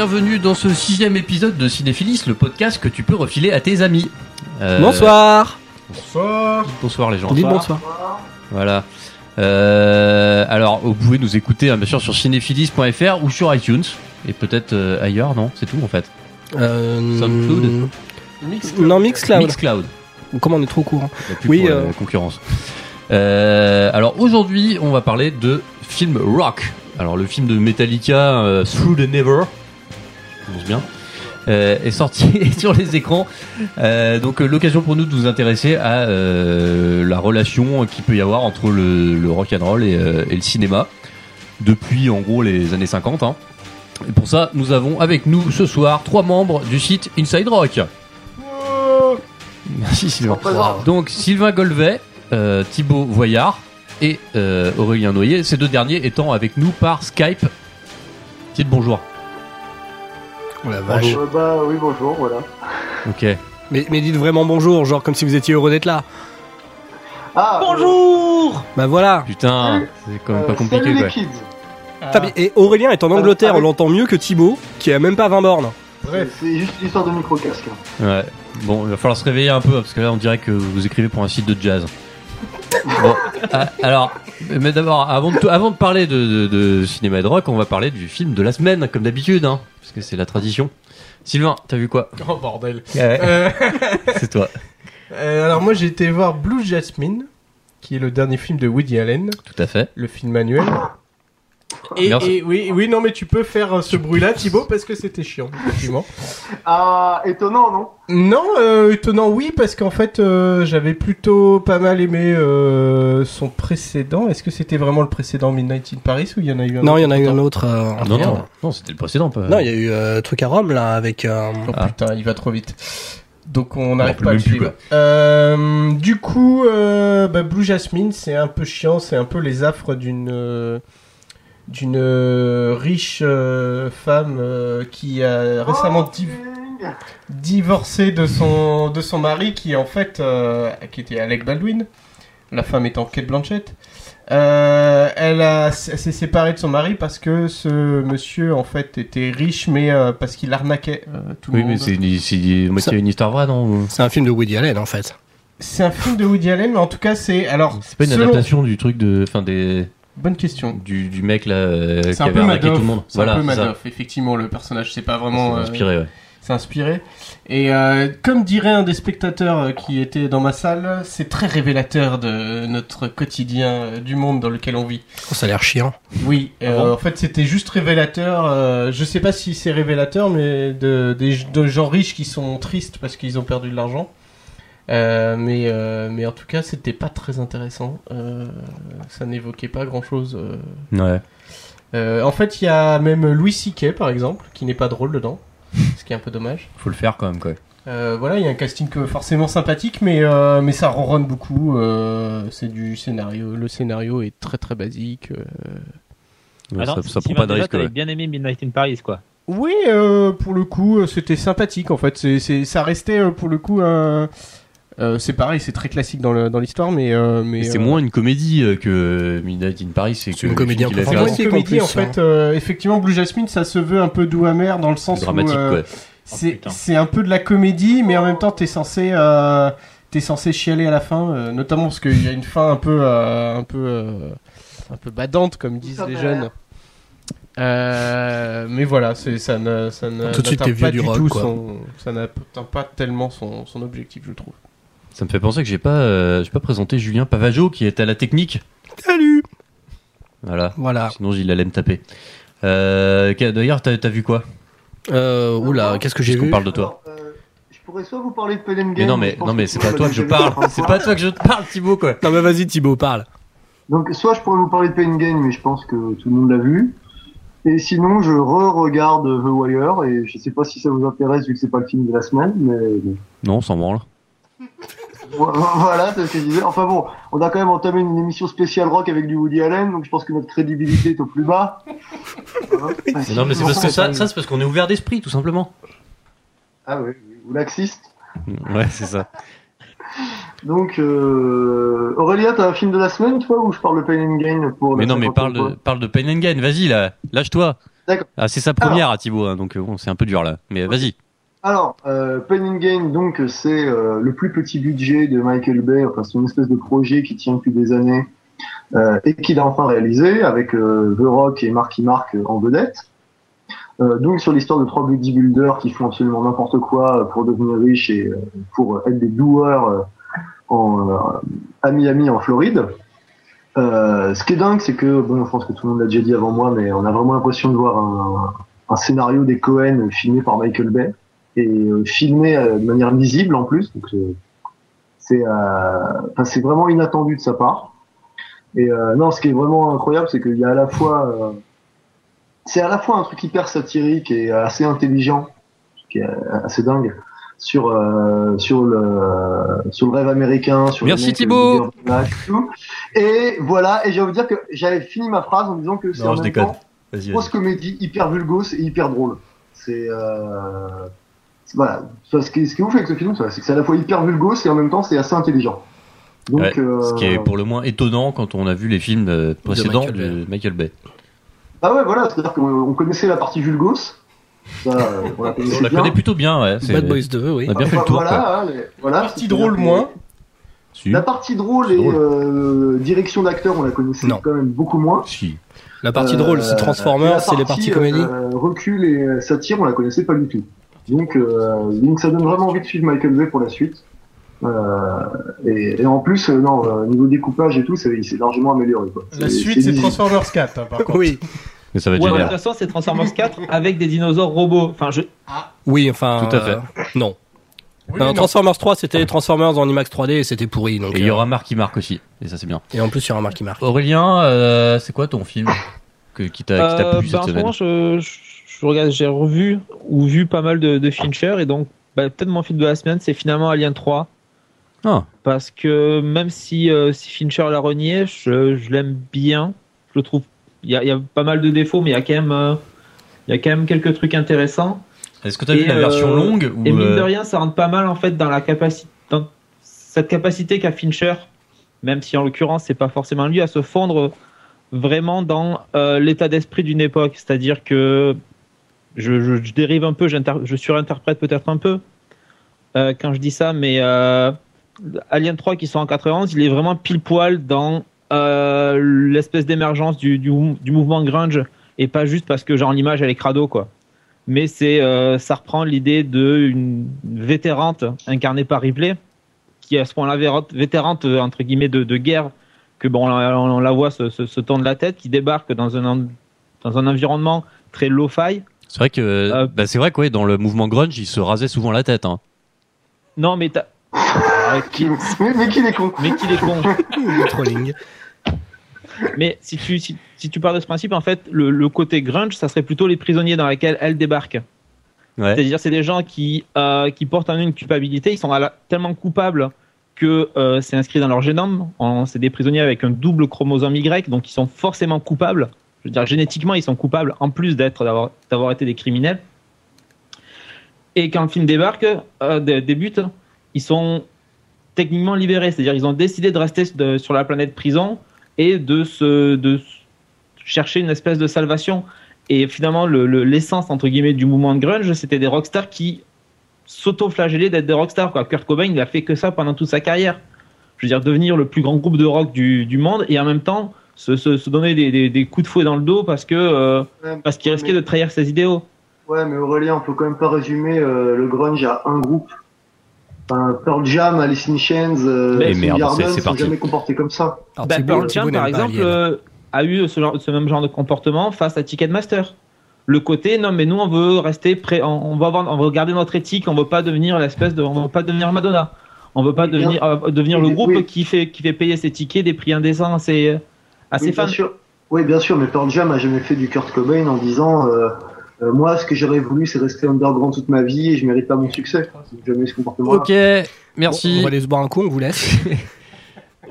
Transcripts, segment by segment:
bienvenue dans ce sixième épisode de Cinéphilis, le podcast que tu peux refiler à tes amis. Euh, Bonsoir. Bonsoir. Bonsoir les gens. Dites bonsoir. Voilà. Euh, alors, vous pouvez nous écouter hein, bien sûr sur cinéphilis.fr ou sur iTunes et peut-être euh, ailleurs, non? C'est tout en fait. Euh, Soundcloud. Non, Mixcloud. Mixcloud. Comment on est trop court. Oui, pour la euh. concurrence. Euh, alors aujourd'hui, on va parler de film rock. Alors le film de Metallica, euh, Through the Never, bien, euh, est sorti sur les écrans. Euh, donc euh, l'occasion pour nous de nous intéresser à euh, la relation qu'il peut y avoir entre le, le rock and roll et, euh, et le cinéma depuis en gros les années 50. hein. Et pour ça, nous avons avec nous ce soir trois membres du site Inside Rock. Merci Sylvain. Donc Sylvain Golvet, euh, Thibaut Voyard et euh, Aurélien Noyer, ces deux derniers étant avec nous par Skype. Dites bonjour. Oh la vache. Euh, bah oui, bonjour, voilà. Ok. Mais, mais dites vraiment bonjour, genre comme si vous étiez heureux d'être là. Ah, Bonjour Bah voilà. Putain, c'est quand même euh, pas compliqué salut quoi. Et Aurélien est en Angleterre, on l'entend mieux que Thibaut, qui a même pas 20 bornes. Bref, c'est juste une histoire de micro-casque. hein. Ouais. Bon, il va falloir se réveiller un peu parce que là on dirait que vous écrivez pour un site de jazz. Bon, ah, alors, mais d'abord, avant de, tout- avant de parler de, de- de cinéma et de rock, on va parler du film de la semaine, comme d'habitude, hein, parce que c'est la tradition. Sylvain, t'as vu quoi? Oh bordel. Euh, C'est toi. euh, alors moi j'ai été voir Blue Jasmine, qui est le dernier film de Woody Allen, Tout à fait. le film Et, oui, oui, non mais tu peux faire euh, ce bruit-là, Thibaut, parce que c'était chiant, effectivement. Ah, étonnant, non? Non, euh, étonnant, oui, parce qu'en fait, euh, j'avais plutôt pas mal aimé euh, son précédent. Est-ce que c'était vraiment le précédent Midnight in Paris ou il y en a eu un Non, autre il y en a eu un autre. euh, Non, entre-temps. non, non, c'était le précédent. Pas... Non, il y a eu euh, truc à Rome là avec. euh, Oh Ah. putain, il va trop vite. Donc on n'arrive pas à le suivre. Euh, du coup, euh, bah, Blue Jasmine, c'est un peu chiant, c'est un peu les affres d'une euh, d'une euh, riche euh, femme euh, qui a récemment div- divorcé de son de son mari qui en fait euh, qui était Alec Baldwin, la femme étant Kate Blanchett. Euh, elle a elle s'est séparée de son mari parce que ce monsieur en fait était riche mais euh, parce qu'il arnaquait euh, tout Oui, le monde. mais c'est une, histoire vraie, non C'est un film de Woody Allen en fait. C'est un film de Woody Allen, mais en tout cas, c'est. Alors, C'est pas une selon- adaptation du truc de, enfin des, Bonne question. du, du mec là euh, qui C'est un avait arnaqué Madoff. tout le monde. C'est un peu. Madoff, effectivement, le personnage. C'est pas vraiment. C'est euh, inspiré, ouais. C'est inspiré. Et euh, comme dirait un des spectateurs euh, qui était dans ma salle, c'est très révélateur de notre quotidien, du monde dans lequel on vit. Oh, ça a l'air chiant. Oui, euh, Ah bon en fait, c'était juste révélateur. euh, je sais pas si c'est révélateur, mais de, des, de gens riches qui sont tristes parce qu'ils ont perdu de l'argent. Euh, mais, euh, mais en tout cas, c'était pas très intéressant. Euh, ça n'évoquait pas grand chose. Ouais. en fait, il y a même Louis C.K. par exemple, qui n'est pas drôle dedans, ce qui est un peu dommage. Faut le faire quand même, quoi. Euh, voilà, il y a un casting forcément sympathique, mais, euh, mais ça ronronne beaucoup. euh, c'est du scénario. Le scénario est très très basique. euh, Ouais, ça, ça prend pas de risque, ouais. bien aimé Midnight in Paris, quoi. Oui, euh, pour le coup, c'était sympathique en fait. C'est, c'est, ça restait pour le coup un. Euh, c'est pareil, c'est très classique dans, le, dans l'histoire, mais. euh, mais C'est euh, moins une comédie que Midnight in Paris, c'est C'est que une comédie un peu a c'est moins une en comédie en, plus, fait. euh, effectivement, Blue Jasmine, ça se veut un peu doux amer dans le sens dramatique, où. euh, ouais. c'est, un peu de la comédie, mais en même temps, t'es censé. Euh, t'es censé chialer à la fin, euh, notamment parce qu'il y a une fin un peu. euh, un peu. euh, un peu badante, comme disent les jeunes. Euh, mais voilà, c'est ça ne ça ne Tout de suite, n'atteint les vieux pas du du rock, tout quoi. son ça n'atteint pas tellement son, son objectif, je trouve. Ça me fait penser que j'ai pas, euh, j'ai pas présenté Julien Pavageau qui est à la technique. Salut Voilà. Voilà. Sinon, il allait me taper. Euh, D'ailleurs, t'as t'as vu quoi? Euh, oula, qu'est-ce que j'ai vu? parle de toi? Alors, euh, je pourrais soit vous parler de Game. Mais non, mais non, mais c'est pas toi que je parle. C'est pas toi que je te parle, Thibaut, quoi. Non mais vas-y Thibaut, parle. Donc, soit je pourrais vous parler de Pen and Game, mais je pense que tout le monde l'a vu. Et sinon, je re-regarde The Wire, et je sais pas si ça vous intéresse vu que c'est pas le film de la semaine, mais. Non, on s'en branle. voilà, c'est ce que je disais. Enfin bon, on a quand même entamé une émission spéciale rock avec du Woody Allen, donc je pense que notre crédibilité est au plus bas. Voilà. Mais non, mais c'est parce que ça, ça c'est parce qu'on est ouvert d'esprit, tout simplement. Ah oui, ou laxiste. Ouais, c'est ça. Donc, euh... Aurélien, t'as un film de la semaine, toi, ou je parle de Pain and Gain pour Mais non, mais 50e parle de, parle de Pain and Gain, vas-y là, lâche-toi. D'accord. Ah, c'est sa première à Thibaut, hein, donc euh, bon, c'est un peu dur là. Mais vas-y. Alors, euh, Pain and Gain, donc, c'est euh, le plus petit budget de Michael Bay. Enfin, c'est une espèce de projet qui tient depuis des années euh, et qu'il a enfin réalisé avec euh, The Rock et Marky Mark en vedette. Euh, donc, sur l'histoire de trois bodybuilders qui font absolument n'importe quoi pour devenir riches et pour être des doueurs en, à Miami, en Floride. Ce qui est dingue, c'est que, bon, je pense que tout le monde l'a déjà dit avant moi, mais on a vraiment l'impression de voir un, un scénario des Cohen filmé par Michael Bay et euh, filmé euh, de manière visible en plus. Donc euh, c'est euh, enfin, c'est vraiment inattendu de sa part. Et euh, non, ce qui est vraiment incroyable, c'est qu'il y a à la fois euh, c'est à la fois un truc hyper satirique et assez intelligent, qui est assez dingue sur euh, sur le sur le rêve américain, sur les Merci Thibaut. Et voilà, et j'ai envie de dire que j'avais fini ma phrase en disant que c'est en je même déconne. temps Vas-y, grosse comédie hyper vulgose et hyper drôle. C'est euh... voilà. Ce qui, ce qui est ouf avec ce film, c'est que c'est à la fois hyper vulgose et en même temps c'est assez intelligent. Donc, Ouais, euh... Ce qui est pour le moins étonnant quand on a vu les films euh, précédents Michael de Michael Bay. ah ouais, voilà, c'est-à-dire qu'on on connaissait la partie vulgose. Ça, euh, on la connaissait On la connaît plutôt bien, ouais. c'est- Bad Boys 2, oui. On a bien fait le tour. Voilà, quoi. les- voilà. Partie drôle moins. Si. La partie drôle et drôle. euh, direction d'acteur, on la connaissait Non. quand même beaucoup moins. Si. La partie Euh, drôle, c'est Transformers, la c'est les parties partie, comédie. euh, recul et euh, satire, on la connaissait pas du tout. Donc, euh, donc ça donne vraiment envie de suivre Michael Bay pour la suite. Euh, et, et en plus, euh, non, euh, niveau découpage et tout, c'est il s'est largement amélioré. Quoi. La suite, c'est. Transformers 4, hein, par contre. Oui, Mais ça va être Ouais, de toute génial. façon, c'est Transformers 4 avec des dinosaures robots. Enfin, je... oui, enfin. Tout à fait. euh, non. Oui, Non, non. Transformers 3, c'était les Transformers en IMAX 3D et c'était pourri. Donc, Et il y aura Marc qui marque aussi. Et ça, c'est bien. et en plus, il y aura Marc qui marque. Aurélien, euh, c'est quoi ton film que, qui t'a Euh, plu bah, cette en ce semaine? moment, je, je, je regarde, j'ai revu ou vu pas mal de, de Fincher et donc bah, peut-être mon film de la semaine, c'est finalement Alien 3 Ah, parce que même si, euh, si Fincher l'a renié, je, je l'aime bien. Je le trouve, il y a, il y a pas mal de défauts, mais il y a quand même, euh, il y a quand même quelques trucs intéressants. Est-ce que t'as Et, vu la version euh, longue ou Et mine de rien, ça rentre pas mal en fait dans la capacité, dans cette capacité qu'a Fincher, même si en l'occurrence c'est pas forcément lui, à se fondre vraiment dans l'état d'esprit d'une époque. C'est-à-dire que je, dérive un peu, je surinterprète peut-être un peu euh, quand je dis ça, mais euh, Alien 3 qui sort en 91, il est vraiment pile poil dans euh, l'espèce d'émergence du, mouvement grunge et pas juste parce que genre l'image elle est crado quoi. Mais c'est ça reprend l'idée d'une vétérante incarnée par Ripley qui à ce point-là vétérante entre guillemets de, guerre que bon on, la- voit se, se, tendre la tête qui débarque dans un dans un environnement très low-fi C'est vrai que Euh, bah, c'est vrai que ouais, dans le mouvement grunge, il se rasait souvent la tête. Hein. non mais t'as Ah, qui- Mais, mais qu'il est con. mais qu'il est con Le trolling. mais si tu si, si tu pars de ce principe en fait le, le côté grunge ça serait plutôt les prisonniers dans lesquels elle débarque Ouais. C'est-à-dire, c'est des gens qui, euh, qui portent en eux une culpabilité. Ils sont la- tellement coupables que euh, c'est inscrit dans leur génome. C'est des prisonniers avec un double chromosome Y, donc ils sont forcément coupables. Je veux dire, génétiquement, ils sont coupables, en plus d'être d'avoir d'avoir été des criminels. Et quand le film débarque, euh, dé- débute, ils sont techniquement libérés. C'est-à-dire, ils ont décidé de rester sur la planète prison et de se de chercher une espèce de salvation. Et finalement, le- le- l'essence entre guillemets du mouvement de grunge, c'était des rockstars qui s'auto-flagellaient d'être des rockstars. Quoi. Kurt Cobain, il a fait que ça pendant toute sa carrière. Je veux dire, devenir le plus grand groupe de rock du, du monde et en même temps se, se, se donner des, des, des coups de fouet dans le dos parce que euh, parce qu'il risquait de trahir ses idéaux. Ouais, mais Aurélien, on peut quand même pas résumer euh, le grunge à un groupe. Enfin, Pearl Jam, Alice in Chains, euh, Soundgarden c'est- c'est jamais comportés comme ça. Alors, Bah, Pearl Jam, par exemple, euh, a eu ce, genre- ce même genre de comportement face à Ticketmaster. Le côté, non, mais nous, on veut rester prêt, on, on va avoir, on veut garder notre éthique, on veut pas devenir l'espèce de, on veut pas devenir Madonna. On veut pas bien- devenir, euh, devenir le oui, groupe oui. qui fait, qui fait payer ses tickets des prix indécents à ses, à ses oui, fans. bien sûr. Oui, bien sûr, mais Pearl Jam a jamais fait du Kurt Cobain en disant euh, euh, moi, ce que j'aurais voulu, c'est rester underground toute ma vie et je mérite pas mon succès. C'est jamais ce comportement. Ok, Bon, merci. on va aller se boire un coup, on vous laisse.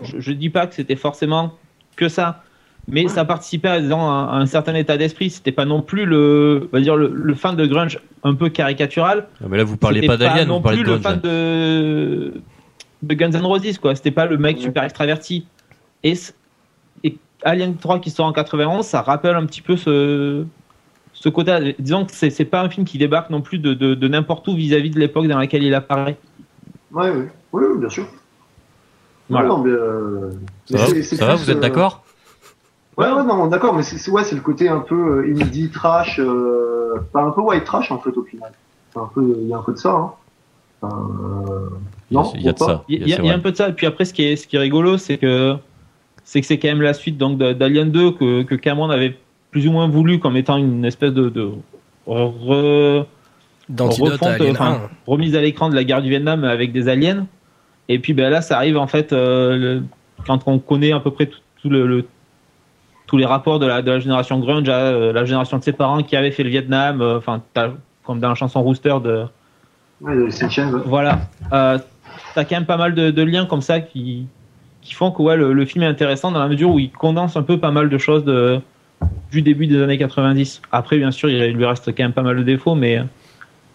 Je, je dis pas que c'était forcément que ça, mais ça participait à, disons, à un certain état d'esprit. C'était pas non plus le, on va dire le, le fan de grunge un peu caricatural. Ah, mais là, vous parlez pas d'Alien, non vous parlez plus de le grunge. fan de de Guns N' Roses, quoi. C'était pas le mec super extraverti. Et, et Alien 3 qui sort en 91, ça rappelle un petit peu ce, ce côté. Disons que c'est pas un film qui débarque non plus de, de, n'importe où vis-à-vis de l'époque dans laquelle il apparaît. Ouais, oui, oui, bien sûr. Voilà. mais, euh, ça, va, ça va, vous êtes d'accord? Ouais, ouais, non, d'accord, mais c'est ouais, c'est le côté un peu indie trash, euh, pas un peu white trash en fait au final. Un peu, il y a un peu de ça. Hein. Euh, non, il y a de ça. Il y, a, un peu de ça. Et puis après, ce qui est, ce qui est rigolo, c'est que c'est que c'est quand même la suite donc d'Alien 2 que, que Cameron avait plus ou moins voulu comme étant une espèce de, de re, refonte, remise à l'écran de la guerre du Vietnam avec des aliens. Et puis ben là, ça arrive en fait euh, quand on connaît à peu près tout, le, tous les rapports de la, de la génération grunge, euh, la génération de ses parents qui avaient fait le Vietnam, euh, enfin comme dans la chanson Rooster de Ouais, de Voilà. Euh, T'as quand même pas mal de, liens comme ça qui, qui font que ouais, le, film est intéressant dans la mesure où il condense un peu pas mal de choses de, du début des années 90. Après, bien sûr, il lui reste quand même pas mal de défauts, mais,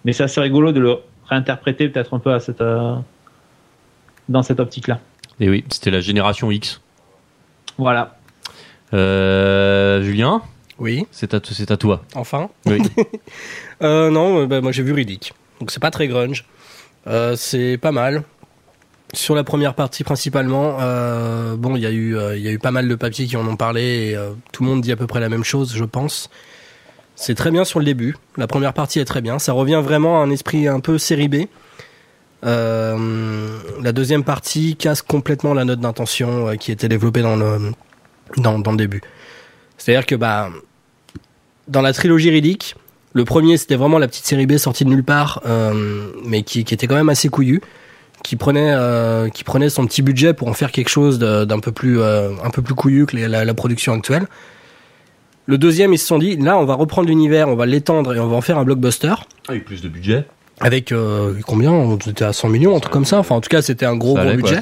mais c'est assez rigolo de le réinterpréter peut-être un peu à cette, euh, dans cette optique-là. Et oui, c'était la génération X. Voilà. Euh, Julien? Oui. C'est à, à toi. Enfin Oui. euh, non, bah, moi j'ai vu Riddick. Donc c'est pas très grunge. Euh, c'est pas mal. Sur la première partie principalement, euh, bon, il y a eu, euh, il y a eu pas mal de papiers qui en ont parlé et tout le monde dit à peu près la même chose, je pense. C'est très bien sur le début. La première partie est très bien. Ça revient vraiment à un esprit un peu série B. la deuxième partie casse complètement la note d'intention qui était développée dans le, dans, dans le début. C'est-à-dire que bah, dans la trilogie Riddick, le premier, c'était vraiment la petite série B sortie de nulle part, euh, mais qui, qui, était quand même assez couillu, qui prenait, euh, qui prenait son petit budget pour en faire quelque chose d'un peu plus, euh, un peu plus couillu que la, la, production actuelle. Le deuxième, ils se sont dit, là, on va reprendre l'univers, on va l'étendre et on va en faire un blockbuster. Avec plus de budget. Avec euh, combien? On était à 100 millions, un truc comme ça. Enfin, en tout cas, c'était un gros, gros budget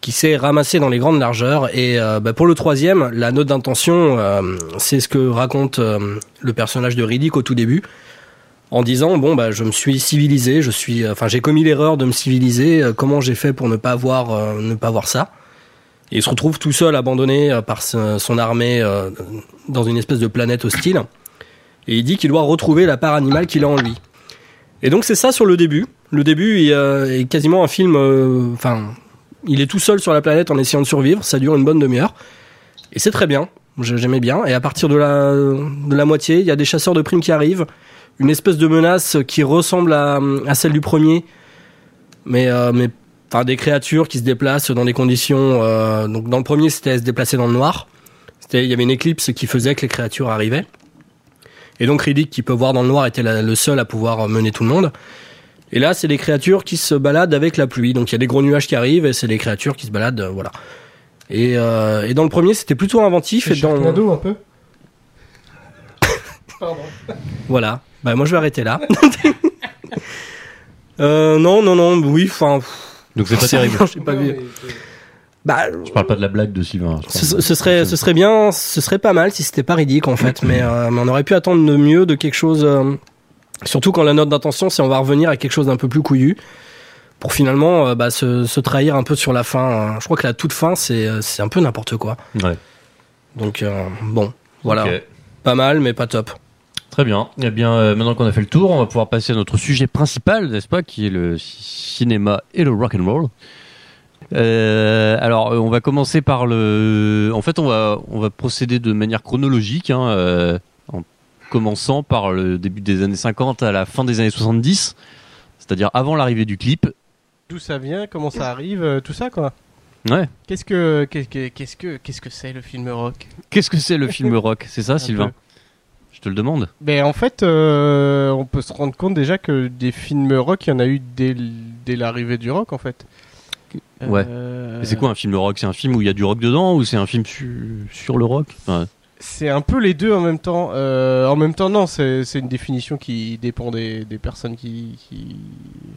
qui s'est ramassé dans les grandes largeurs. Et bah, pour le troisième, la note d'intention, c'est ce que raconte le personnage de Riddick au tout début, en disant bon bah je me suis civilisé, je suis, enfin j'ai commis l'erreur de me civiliser. comment j'ai fait pour ne pas voir, ne pas voir ça? Et il se retrouve tout seul, abandonné par son armée dans une espèce de planète hostile. Et il dit qu'il doit retrouver la part animale qu'il a en lui. Et donc c'est ça sur le début. Le début est, est quasiment un film, enfin il est tout seul sur la planète en essayant de survivre. Ça dure une bonne demi-heure. Et c'est très bien. J'aimais bien. Et à partir de la, de la moitié, il y a des chasseurs de primes qui arrivent. Une espèce de menace qui ressemble à, à celle du premier. Mais, euh, mais enfin, des créatures qui se déplacent dans des conditions. Euh, donc dans le premier, c'était se déplacer dans le noir. Il y avait une éclipse qui faisait que les créatures arrivaient. Et donc Riddick, qui peut voir dans le noir, était le seul à pouvoir mener tout le monde. Et là, c'est des créatures qui se baladent avec la pluie. Donc il y a des gros nuages qui arrivent et c'est des créatures qui se baladent, euh, voilà. Et, et, dans le premier, c'était plutôt inventif. Et dans un peu. Pardon. Voilà. Bah moi je vais arrêter là. euh, non, non, non, oui, enfin. Donc c'est pas terrible. J'ai pas vu. Bah, je parle pas de la blague de Sylvain. Ce, serait, ce serait bien, ce serait pas mal si c'était pas ridicule en fait, mais, euh, mais, on aurait pu attendre de mieux de quelque chose. Euh, Surtout quand la note d'intention, c'est on va revenir à quelque chose d'un peu plus couillu pour finalement euh, bah, se, trahir un peu sur la fin. Hein. Je crois que la toute fin, c'est, c'est un peu n'importe quoi. Ouais. Donc, euh, bon, voilà. Pas mal, mais pas top. Très bien. Eh bien, maintenant qu'on a fait le tour, on va pouvoir passer à notre sujet principal, n'est-ce pas, qui est le cinéma et le rock and roll. alors, on va commencer par le. En fait, on va on va procéder de manière chronologique. Hein, commençant par le début des années 50 à la fin des années 70, c'est-à-dire avant l'arrivée du clip. D'où ça vient, comment ça arrive, euh, tout ça quoi. Ouais. Qu'est-ce que qu'est-ce que qu'est-ce que c'est le film rock? Qu'est-ce que c'est le film rock? C'est ça, Sylvain? Te le demande. Ben en fait, euh, on peut se rendre compte déjà que des films rock, il y en a eu dès, dès l'arrivée du rock en fait. Ouais. Euh, c'est quoi un film rock? C'est un film où il y a du rock dedans ou c'est un film sur le rock? C'est un peu les deux en même temps. Euh, en même temps, non, c'est une définition qui dépend des, des personnes qui, qui,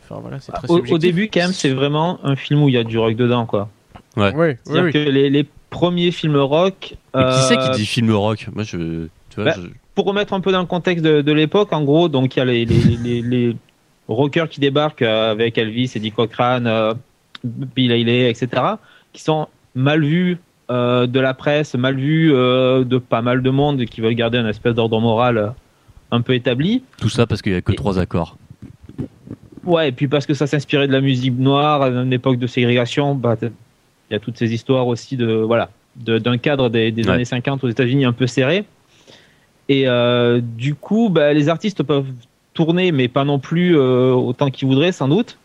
Enfin voilà, c'est très au, au, début, quand même, c'est vraiment un film où il y a du rock dedans, quoi. Ouais. ouais C'est-à-dire que les, les, premiers films rock. Euh... Qui c'est qui dit film rock? Moi, je. Tu vois, bah, Pour remettre un peu dans le contexte de, de l'époque, en gros, donc il y a les, les, les, les rockers qui débarquent euh, avec Elvis, Eddie Cochrane, euh, Bill Haley, etc., qui sont mal vus de la presse, mal vus de pas mal de monde qui veulent garder un espèce d'ordre moral un peu établi. Tout ça parce qu'il n'y a que trois accords. Ouais, et puis parce que ça s'inspirait de la musique noire à une époque de ségrégation, bah, il y a toutes ces histoires aussi de voilà d'un cadre des, années 50 aux États-Unis un peu serré. Et euh, du coup, bah, les artistes peuvent tourner, mais pas non plus euh, autant qu'ils voudraient, sans doute.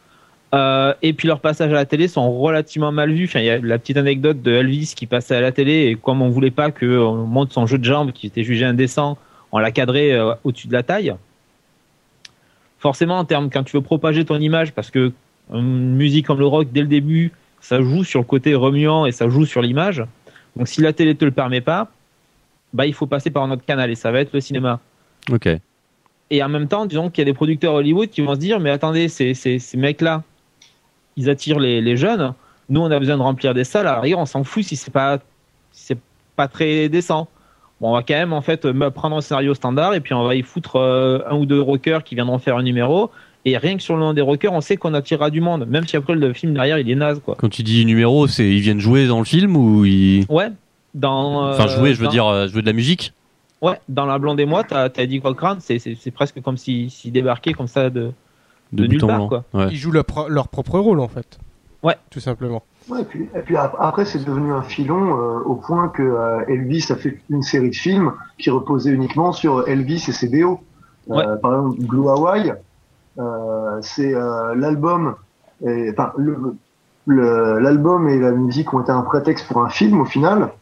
Euh, et puis leurs passages à la télé sont relativement mal vus. Il y a la petite anecdote de Elvis qui passait à la télé et comme on voulait pas qu'on monte son jeu de jambes qui était jugé indécent, on l'a cadré au-dessus de la taille forcément en termes quand tu veux propager ton image parce que une musique comme le rock dès le début ça joue sur le côté remuant et ça joue sur l'image donc si la télé te le permet pas bah il faut passer par un autre canal et ça va être le cinéma ok et en même temps disons qu'il y a des producteurs Hollywood qui vont se dire mais attendez ces, ces, ces mecs là ils attirent les, les, jeunes nous on a besoin de remplir des salles la on s'en fout si c'est pas si c'est pas très décent on va quand même en fait prendre un scénario standard et puis on va y foutre euh, un ou deux rockers qui viendront faire un numéro. Et rien que sur le nom des rockers, on sait qu'on attirera du monde, même si après le film derrière il est naze quoi. Quand tu dis numéro, c'est ils viennent jouer dans le film ou ils. Ouais. Dans. enfin jouer, je veux dire euh, jouer de la musique. Ouais, dans La Blonde et moi, t'as as dit Cochrane, c'est c'est presque comme s'ils si, débarquaient comme ça de de, nulle part quoi. Ils jouent leur, leur propre rôle en fait. Ouais. Tout simplement. Ouais, et puis, et puis après, c'est devenu un filon euh, au point que euh, Elvis a fait une série de films qui reposait uniquement sur Elvis et ses BO. Euh, par exemple, Blue Hawaii, c'est l'album, enfin l'album et la musique ont été un prétexte pour un film au final.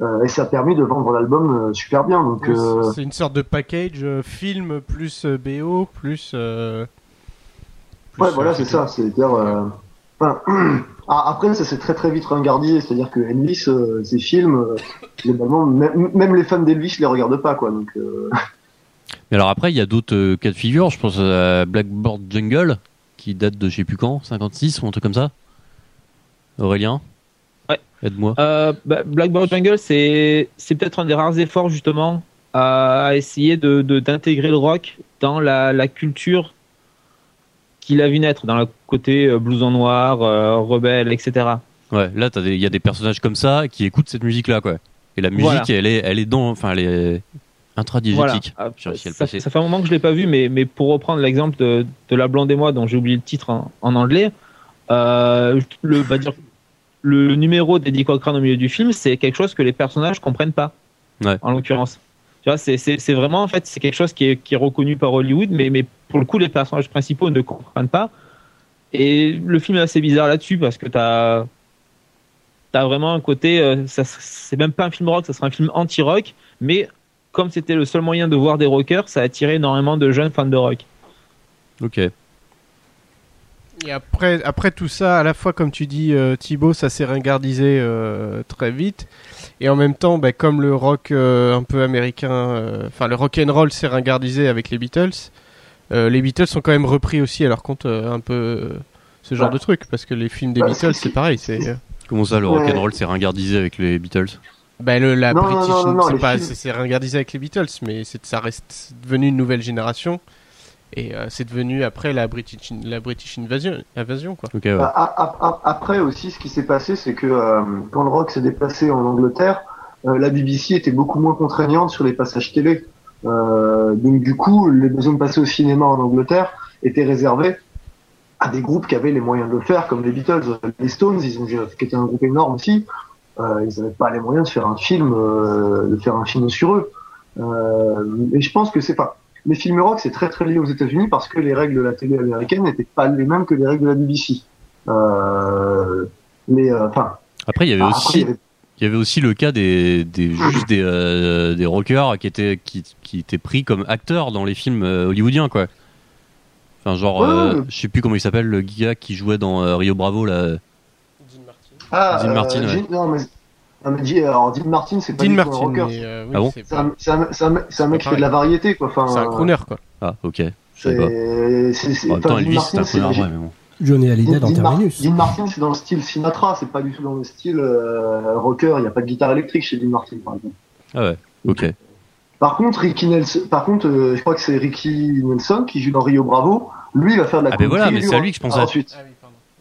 Et ça a permis de vendre l'album super bien. Donc c'est une sorte de package film plus BO plus. plus ouais, voilà, c'est ça. C'est-à-dire, enfin, Ah, après, ça s'est très très vite ringardisé, c'est-à-dire que Elvis, euh, ses films, euh, globalement, même les fans d'Elvis les regardent pas, quoi. Donc, euh. Mais alors après, il y a d'autres cas de figure. Je pense à Blackboard Jungle, qui date de je sais plus quand, 56 ou un truc comme ça. Aurélien? Aide-moi. Bah, Blackboard Jungle, c'est c'est peut-être un des rares efforts justement à essayer de d'intégrer le rock dans la, la culture qu'il a vu naître dans le côté euh, blouson noir, euh, rebelle, etc. Ouais, là, il y a des personnages comme ça qui écoutent cette musique-là, quoi. Et la musique, elle est, elle est dans, enfin, elle est intradiégétique. Ah, ça, fait un moment que je l'ai pas vu, mais, mais pour reprendre l'exemple de, de, La Blonde et moi, dont j'ai oublié le titre en, anglais, euh, le, va dire, le numéro d'Eddie Cochrane au milieu du film, c'est quelque chose que les personnages comprennent pas. Ouais. En l'occurrence. Tu vois, c'est vraiment, en fait, c'est quelque chose qui est, qui est reconnu par Hollywood, mais, mais pour le coup, les personnages principaux ne comprennent pas. Et le film est assez bizarre là-dessus parce que t'as as vraiment un côté, euh, c'est même pas un film rock, ça sera un film anti-rock, mais comme c'était le seul moyen de voir des rockers, ça a attiré énormément de jeunes fans de rock. Ok. Et après, après tout ça, à la fois, comme tu dis, euh, Thibaut, ça s'est ringardisé euh, très vite. Et en même temps, bah, comme le rock un peu américain, enfin le rock and roll s'est ringardisé avec les Beatles, euh, les Beatles sont quand même repris aussi à leur compte euh, un peu euh, ce genre de truc. Parce que les films des Beatles c'est pareil c'est comment ça le rock'n'roll s'est ringardisé avec les Beatles? Ben le la British c'est c'est ringardisé avec les Beatles mais c'est ça reste devenu une nouvelle génération et c'est devenu après la British la British invasion invasion quoi bah, après aussi ce qui s'est passé c'est que quand le rock s'est déplacé en Angleterre la BBC était beaucoup moins contraignante sur les passages télé euh, donc du coup, les besoins de passer au cinéma en Angleterre étaient réservés à des groupes qui avaient les moyens de le faire, comme les Beatles, les Stones, ils ont, qui était un groupe énorme aussi. Euh, ils n'avaient pas les moyens de faire un film, euh, de faire un film sur eux. Euh, et je pense que c'est pas. Les films rock, c'est très très lié aux États-Unis parce que les règles de la télé américaine n'étaient pas les mêmes que les règles de la BBC. Euh, mais euh, enfin. après, il y avait aussi. Il y avait aussi le cas des, des juste des, euh, des rockers qui étaient qui, qui étaient pris comme acteurs dans les films hollywoodiens quoi. Enfin genre euh, je sais plus comment il s'appelle le gars qui jouait dans Rio Bravo là. Dean Martin. Ah, Dean Martin. Ouais. non mais alors Dean Martin c'est pas Dean Martin, rocker. Mais, euh, oui, ah bon C'est un, un, un, un, mec qui fait de la variété quoi. Enfin, c'est un crooner quoi. Ah ok. C'est. En même temps Elvis c'est un crooner ouais, mais bon. Johnny Hallyday dans Terminus. Dean Martin, c'est dans le style Sinatra, c'est pas du tout dans le style euh, rocker. Il n'y a pas de guitare électrique chez Dean Martin, par exemple. Ah ouais, ok. Par contre, Ricky Nelson, par contre, euh, je crois que c'est Ricky Nelson qui joue dans Rio Bravo. Lui, il va faire de la. Ah ben voilà, mais c'est à lui que je pensais. Ensuite.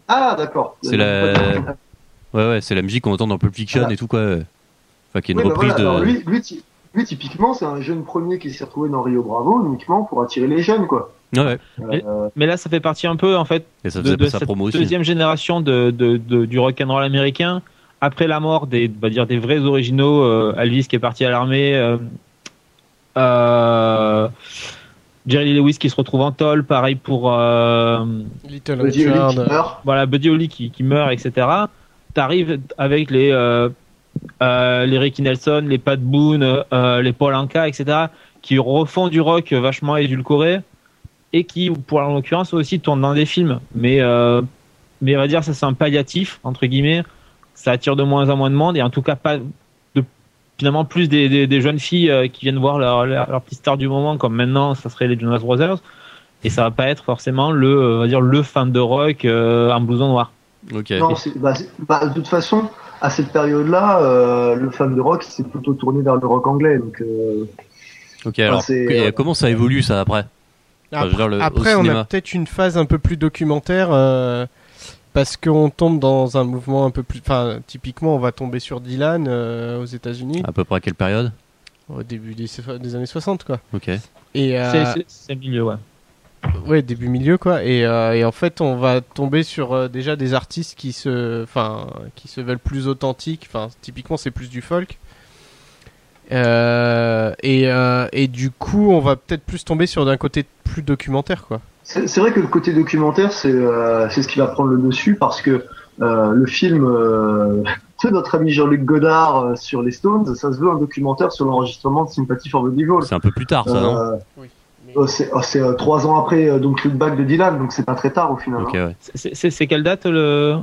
Ah, d'accord. C'est la. Ouais, ouais, c'est la musique qu'on entend dans Pulp Fiction et tout, quoi. Enfin, qui est une Oui, bah reprise voilà, alors de. lui, lui, ty- lui, typiquement, c'est un jeune premier qui s'est retrouvé dans Rio Bravo uniquement pour attirer les jeunes, quoi. Ouais, Euh, Mais là, ça fait partie un peu, en fait, Et ça de, de sa cette deuxième génération de, de, de- du rock'n'roll américain. Après la mort des, va dire, des vrais originaux, euh, Elvis qui est parti à l'armée, euh, euh, Jerry Lee Lewis qui se retrouve en tôle, pareil pour euh, Little Buddy Holly Richard. qui meurt. voilà Buddy Holly qui, qui meurt, etc. T'arrives avec les euh, euh, les Ricky Nelson, les Pat Boone, euh, les Paul Anka, etc. qui refont du rock vachement édulcoré et qui, pour en l'occurrence aussi, tournent dans des films. Mais mais on va dire ça c'est un palliatif entre guillemets. Ça attire de moins en moins de monde et en tout cas pas finalement plus des, jeunes filles qui viennent voir leur, leur, petite star du moment comme maintenant ça serait les Jonas Brothers et ça va pas être forcément le on va dire le fan de rock euh, en blouson noir. Non, bah, bah, de toute façon, à cette période-là, euh, le fan de rock s'est plutôt tourné vers le rock anglais. Donc, euh, Ok, alors c'est- et comment ça évolue ça après Enfin, le- Après, on a peut-être une phase un peu plus documentaire euh, parce qu'on tombe dans un mouvement un peu plus. Enfin, typiquement, on va tomber sur Dylan euh, aux États-Unis À peu près à quelle période au début des, des années 60, quoi. Ok. Et euh, C'est- C'est c'est le milieu, ouais. Ouais, début milieu, quoi. Et, euh, et en fait, on va tomber sur euh, déjà des artistes qui se, enfin, qui se veulent plus authentiques. Enfin, typiquement, c'est plus du folk. Euh, et, euh, et du coup, on va peut-être plus tomber sur d'un côté plus documentaire, quoi. c'est vrai que le côté documentaire, c'est euh, c'est ce qui va prendre le dessus parce que euh, le film euh, de notre ami Jean-Luc Godard sur les Stones, ça se veut un documentaire sur l'enregistrement de Sympathy for the Devil. C'est un peu plus tard ça, non? Oui. Euh, c'est oh, c'est, euh, trois ans après euh, donc Look Back de Dylan, donc c'est pas très tard au final. Ok, hein. ouais. C'est- quelle date le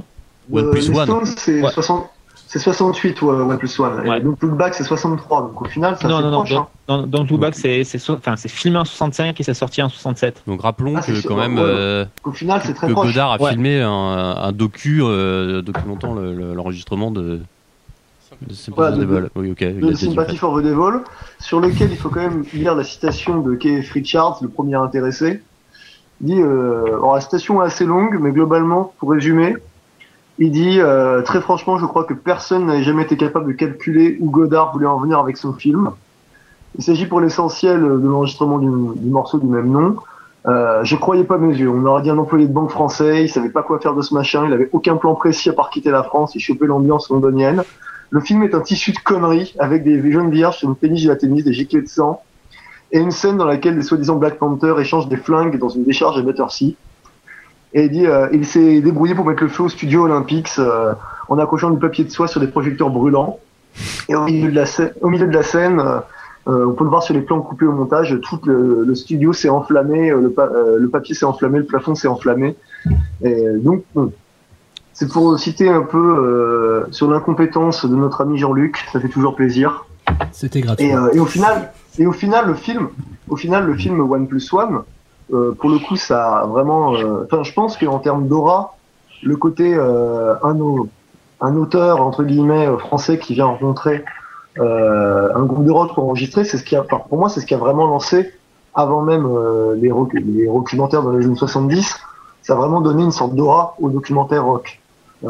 One Euh, plus les One. Stones, c'est Ouais. 60 c'est 68 ouais, One plus One. Et donc Look Back c'est 63, donc au final ça Non, fait non, non. proche. hein. Dans, dans, dans Blue Back, c'est c'est so- enfin, c'est filmé en 65 et c'est sorti en 67. Donc rappelons Ah, que quand même ouais. euh, Donc, au final c'est très que proche. Godard a Ouais. filmé un, un docu euh, documentant le- le- l'enregistrement de, de Sympathy for the de- Devil. Oui, ok. de été Sympathy fait. for the Devil, sur lequel il faut quand même lire la citation de Keith Richards, le premier intéressé. Il dit, euh, alors la citation est assez longue, mais globalement, pour résumer, il dit euh, très franchement, je crois que personne n'avait jamais été capable de calculer où Godard voulait en venir avec son film. Il s'agit pour l'essentiel de l'enregistrement du, du morceau du même nom. Euh, je croyais pas mes yeux. On aurait dit un employé de banque français. Il savait pas quoi faire de ce machin. Il avait aucun plan précis à part quitter la France et choper l'ambiance londonienne. Le film est un tissu de conneries avec des jeunes vierges sur une péniche gélatinique, des giclées de sang et une scène dans laquelle les soi-disant Black Panther échangent des flingues dans une décharge à Battersea. Et il dit, euh, il s'est débrouillé pour mettre le feu au studio Olympics euh, en accrochant du papier de soie sur des projecteurs brûlants. Et au milieu de la scène, de la euh, on peut le voir sur les plans coupés au montage, tout le, studio s'est enflammé, le, le papier s'est enflammé, le plafond s'est enflammé. Et donc, bon, c'est pour citer un peu euh, sur l'incompétence de notre ami Jean-Luc, ça fait toujours plaisir. C'était gratuit. Et, euh, et au final, et au final, le film, au final, le film One Plus One, euh, pour le coup, ça a vraiment. euh, Enfin, je pense qu'en termes d'aura, le côté euh, un, un auteur entre guillemets français qui vient rencontrer euh, un groupe de rock pour enregistrer, c'est ce qui a, enfin, pour moi, c'est ce qui a vraiment lancé avant même euh, les, les documentaires dans les années 70. Ça a vraiment donné une sorte d'aura au documentaire rock.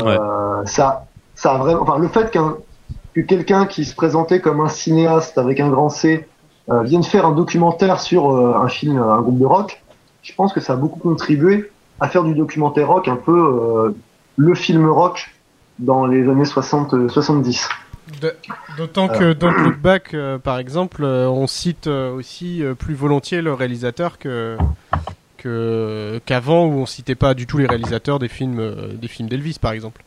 Euh, Ça, ça a vraiment. Enfin, le fait qu'un que quelqu'un qui se présentait comme un cinéaste avec un grand C euh, vienne faire un documentaire sur euh, un film, un groupe de rock, je pense que ça a beaucoup contribué à faire du documentaire rock un peu euh, le film rock dans les années 60, euh, 70. De- D'autant que dans Look Back, par exemple, on cite aussi plus volontiers le réalisateur que que- qu'avant où on citait pas du tout les réalisateurs des films euh, des films d'Elvis, par exemple.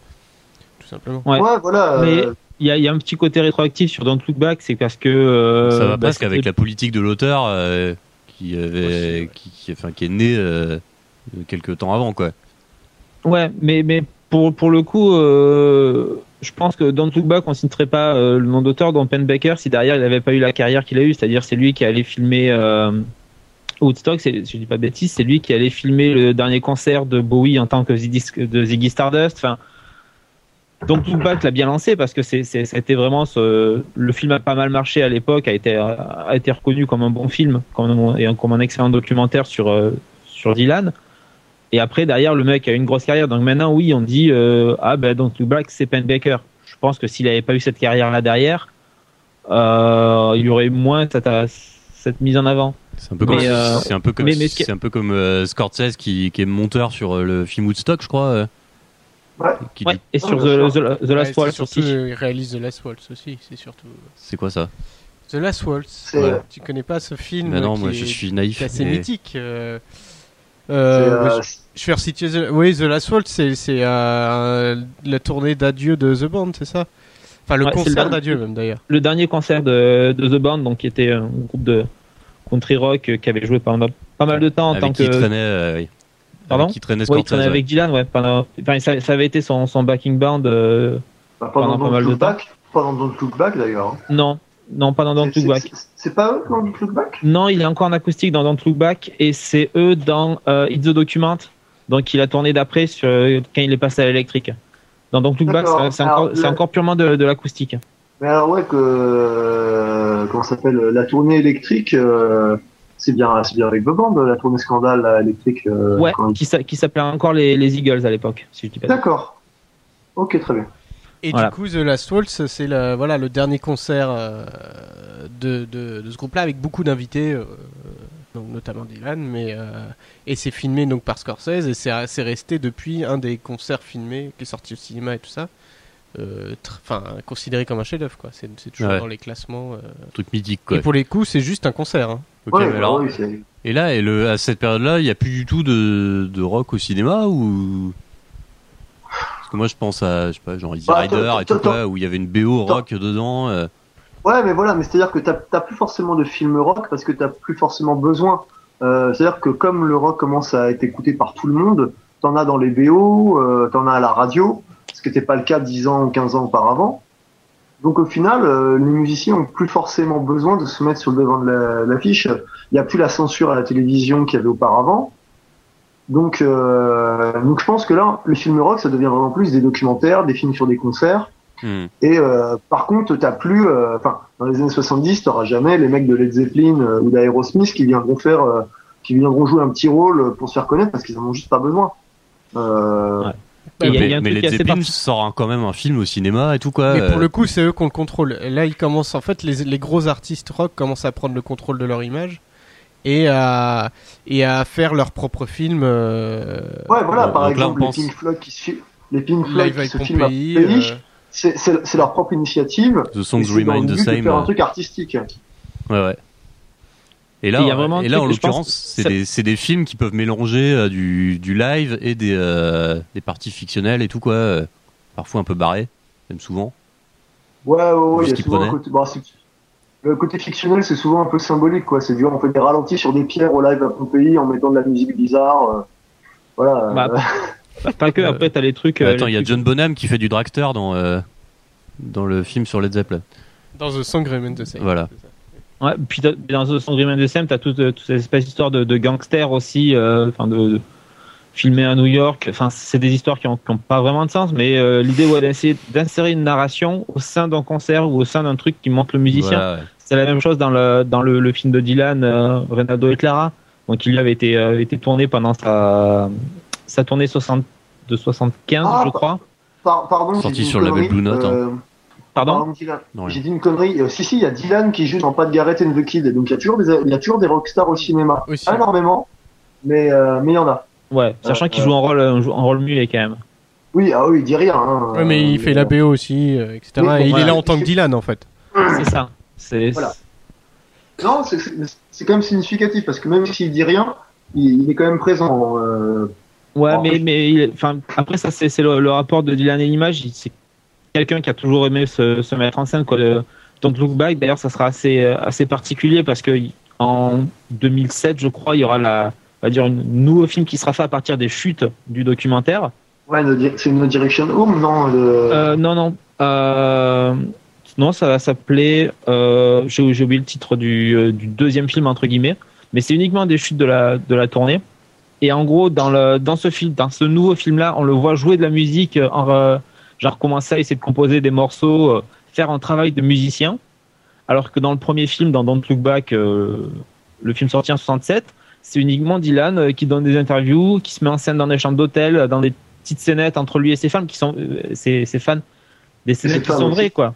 Tout simplement. Ouais. voilà. Mais il y a, il y a un petit côté rétroactif sur Don't Look Back, c'est parce que. euh, ça va bah, presque avec c'était- la politique de l'auteur euh, qui avait qui, qui, enfin, qui est né euh, quelques temps avant quoi. Ouais, mais, mais pour, pour le coup, euh, je pense que Don't Look Back, on citerait pas euh, le nom d'auteur Don Baker si derrière il n'avait pas eu la carrière qu'il a eue. C'est-à-dire, c'est lui qui allait filmer euh, Woodstock, si je dis pas de bêtises, c'est lui qui allait filmer le dernier concert de Bowie en tant que Ziggy, de Ziggy Stardust. Enfin, Look Back l'a bien lancé parce que été vraiment le film a pas mal marché à l'époque, a été, reconnu comme un bon film, comme, et comme un excellent documentaire sur, euh, sur Dylan. Et après, derrière, le mec a une grosse carrière. Donc maintenant, oui, on dit ah ben donc Black, c'est Penn Baker. Je pense que s'il avait pas eu cette carrière là derrière, il y aurait moins cette mise en avant. C'est un peu comme, c'est un peu comme, c'est un peu comme Scorsese qui, qui, est monteur sur le film Woodstock, je crois. Ouais. Et sur The, The, Last Waltz aussi. Il réalise The Last Waltz aussi, c'est surtout. C'est quoi ça? The Last Waltz. Tu connais pas ce film Mais non, moi je suis naïf. C'est assez mythique. Euh... Euh, je vais resituer. The... Oui, The Last Waltz, c'est euh, la tournée d'adieu de The Band, c'est ça? Enfin, le concert d'adieu même d'ailleurs. Le dernier concert de, de, The Band, donc qui était un groupe de country rock qui avait joué pendant pas mal de temps en tant qui Traînait, euh, oui. Pardon Qui traînait ouais, il traînait avec Dylan, ouais. Pendant... Enfin, ça, ça, avait été son, son backing band euh, bah, pendant, pas mal de temps. Pendant Don't Look Back d'ailleurs. Hein. Non, non, pas dans Don't Look Back. C'est pas eux dans Don't Look Back? Non, il est encore en acoustique dans Don't Look Back et c'est eux dans euh, It's the Document. Donc il a tourné d'après sur, quand il est passé à l'électrique. Dans Don't Look Back, c'est encore, encore, purement de, de l'acoustique. Mais alors ouais que euh, comment s'appelle la tournée électrique euh, c'est bien, c'est bien avec The Band, la tournée scandale électrique. Euh, ouais, qui, s'appelait encore les, les, Eagles à l'époque, si je dis D'accord. Ok, très bien. Et du coup, The Last Waltz, c'est le, voilà, le dernier concert euh, de, de, de, ce groupe-là avec beaucoup d'invités, euh, donc notamment Dylan, mais et c'est filmé donc par Scorsese et c'est resté depuis un des concerts filmés qui est sorti au cinéma et tout ça. Enfin, considéré comme un chef-d'œuvre, quoi. C'est toujours dans les classements. Un truc mythique, quoi. Et pour les coups, c'est juste un concert. Hein alors, et là, et le, à cette période-là, il n'y a plus du tout de, de, rock au cinéma ou? Parce que moi, je pense à, je sais pas, genre Easy bah, Rider et tout quoi, où il y avait une BO rock dedans. Euh. Ouais, mais voilà, mais c'est-à-dire que t'as plus forcément de films rock parce que t'as plus forcément besoin. Euh, c'est-à-dire que comme le rock commence à être écouté par tout le monde, t'en as dans les BO, euh, t'en as à la radio, ce qui n'était pas le cas 10 ans ou 15 ans auparavant. Donc au final, euh, les musiciens ont plus forcément besoin de se mettre sur le devant de l'affiche. Il n'y a plus la censure à la télévision qu'il y avait auparavant. Donc, euh, donc je pense que là, le film rock, ça devient vraiment plus des documentaires, des films sur des concerts. Hmm. Et euh, par contre, t'as plus, euh, enfin, dans les années 70, t'auras jamais les mecs de Led Zeppelin euh, ou d'Aerosmith qui viendront faire, qui viendront jouer un petit rôle pour se faire connaître parce qu'ils en ont juste pas besoin. Ouais mais, les Zeppelin sort quand même un film au cinéma et tout quoi. Mais pour le coup, c'est eux qui ont le contrôle. Là, ils commencent en fait les, les, gros artistes rock commencent à prendre le contrôle de leur image et à et à faire leur propre film. Euh... Ouais, voilà. par exemple, les Pink Floyd qui se les Pink Floyd qui se filment euh... c'est leur propre initiative. The songs remain the same. De faire un truc artistique. Ouais, ouais. Et là, et, là en l'occurrence, c'est des, des, films qui peuvent mélanger euh, du, du, live et des, euh, des, parties fictionnelles et tout, quoi. Euh, parfois un peu barré, même souvent. Ouais, ouais, ouais. Il y a souvent côté, bah, le côté fictionnel, c'est souvent un peu symbolique, quoi. C'est dur, on fait des ralentis sur des pierres au live à Pompéi en mettant de la musique bizarre. voilà. Bah, pas que, après, t'as les trucs. attends, il y a John Bonham qui fait du dragster dans, dans le film sur Led Zeppelin. Dans The Song Remains the Same. Voilà. Ouais, puis dans The Sandman de Sam, t'as toute, toute cette espèce d'histoire de, de gangsters aussi, euh, enfin de, de filmer à New York. Enfin, c'est des histoires qui ont, qui ont, pas vraiment de sens, mais euh, l'idée ouais, d'essayer d'insérer une narration au sein d'un concert ou au sein d'un truc qui montre le musicien. C'est la même chose dans le dans le, le film de Dylan, euh, Renaldo et Clara, donc il avait été euh, été tourné pendant sa sa tournée 60 de 75, ah, je crois. pardon. Sorti sur le label Blue Note. Hein. Pardon J'ai dit une connerie. Euh, si, si, il y a Dylan qui joue dans Pas de Garrett and the Kid. Donc il y a toujours des, il y a toujours des rockstars au cinéma. Pas énormément, mais euh, mais il y en a. Ouais, sachant qu'il joue en rôle, un rôle muet quand même. Oui, ah oui, il dit rien. Hein, ouais, mais il fait la BO aussi, etc. et il est là en tant que Dylan en fait. C'est ça. C'est. Voilà. Non, c'est quand même significatif parce que même s'il dit rien, il, est quand même présent. Euh, ouais, mais mais enfin après ça c'est le, le, rapport de Dylan et l'image, c'est quelqu'un qui a toujours aimé se, se, mettre en scène. Quoi. donc Look Back, d'ailleurs, ça sera assez, assez particulier parce que en 2007, je crois, il y aura la, on va dire, un nouveau film qui sera fait à partir des chutes du documentaire. Ouais, c'est une Direction Home, non euh, Non, non. Euh, non, ça va s'appeler. Euh, J'ai oublié le titre du, euh, du, deuxième film entre guillemets, mais c'est uniquement des chutes de la de la tournée. Et en gros, dans le dans ce film, dans ce nouveau film-là, on le voit jouer de la musique en genre commencer à essayer de composer des morceaux, euh, faire un travail de musicien. Alors que dans le premier film, dans Don't Look Back, euh, le film sorti en 67, c'est uniquement Dylan qui donne des interviews, qui se met en scène dans des chambres d'hôtel, dans des petites scénettes entre lui et ses fans qui sont ses, ses fans, des scénettes qui sont vraies quoi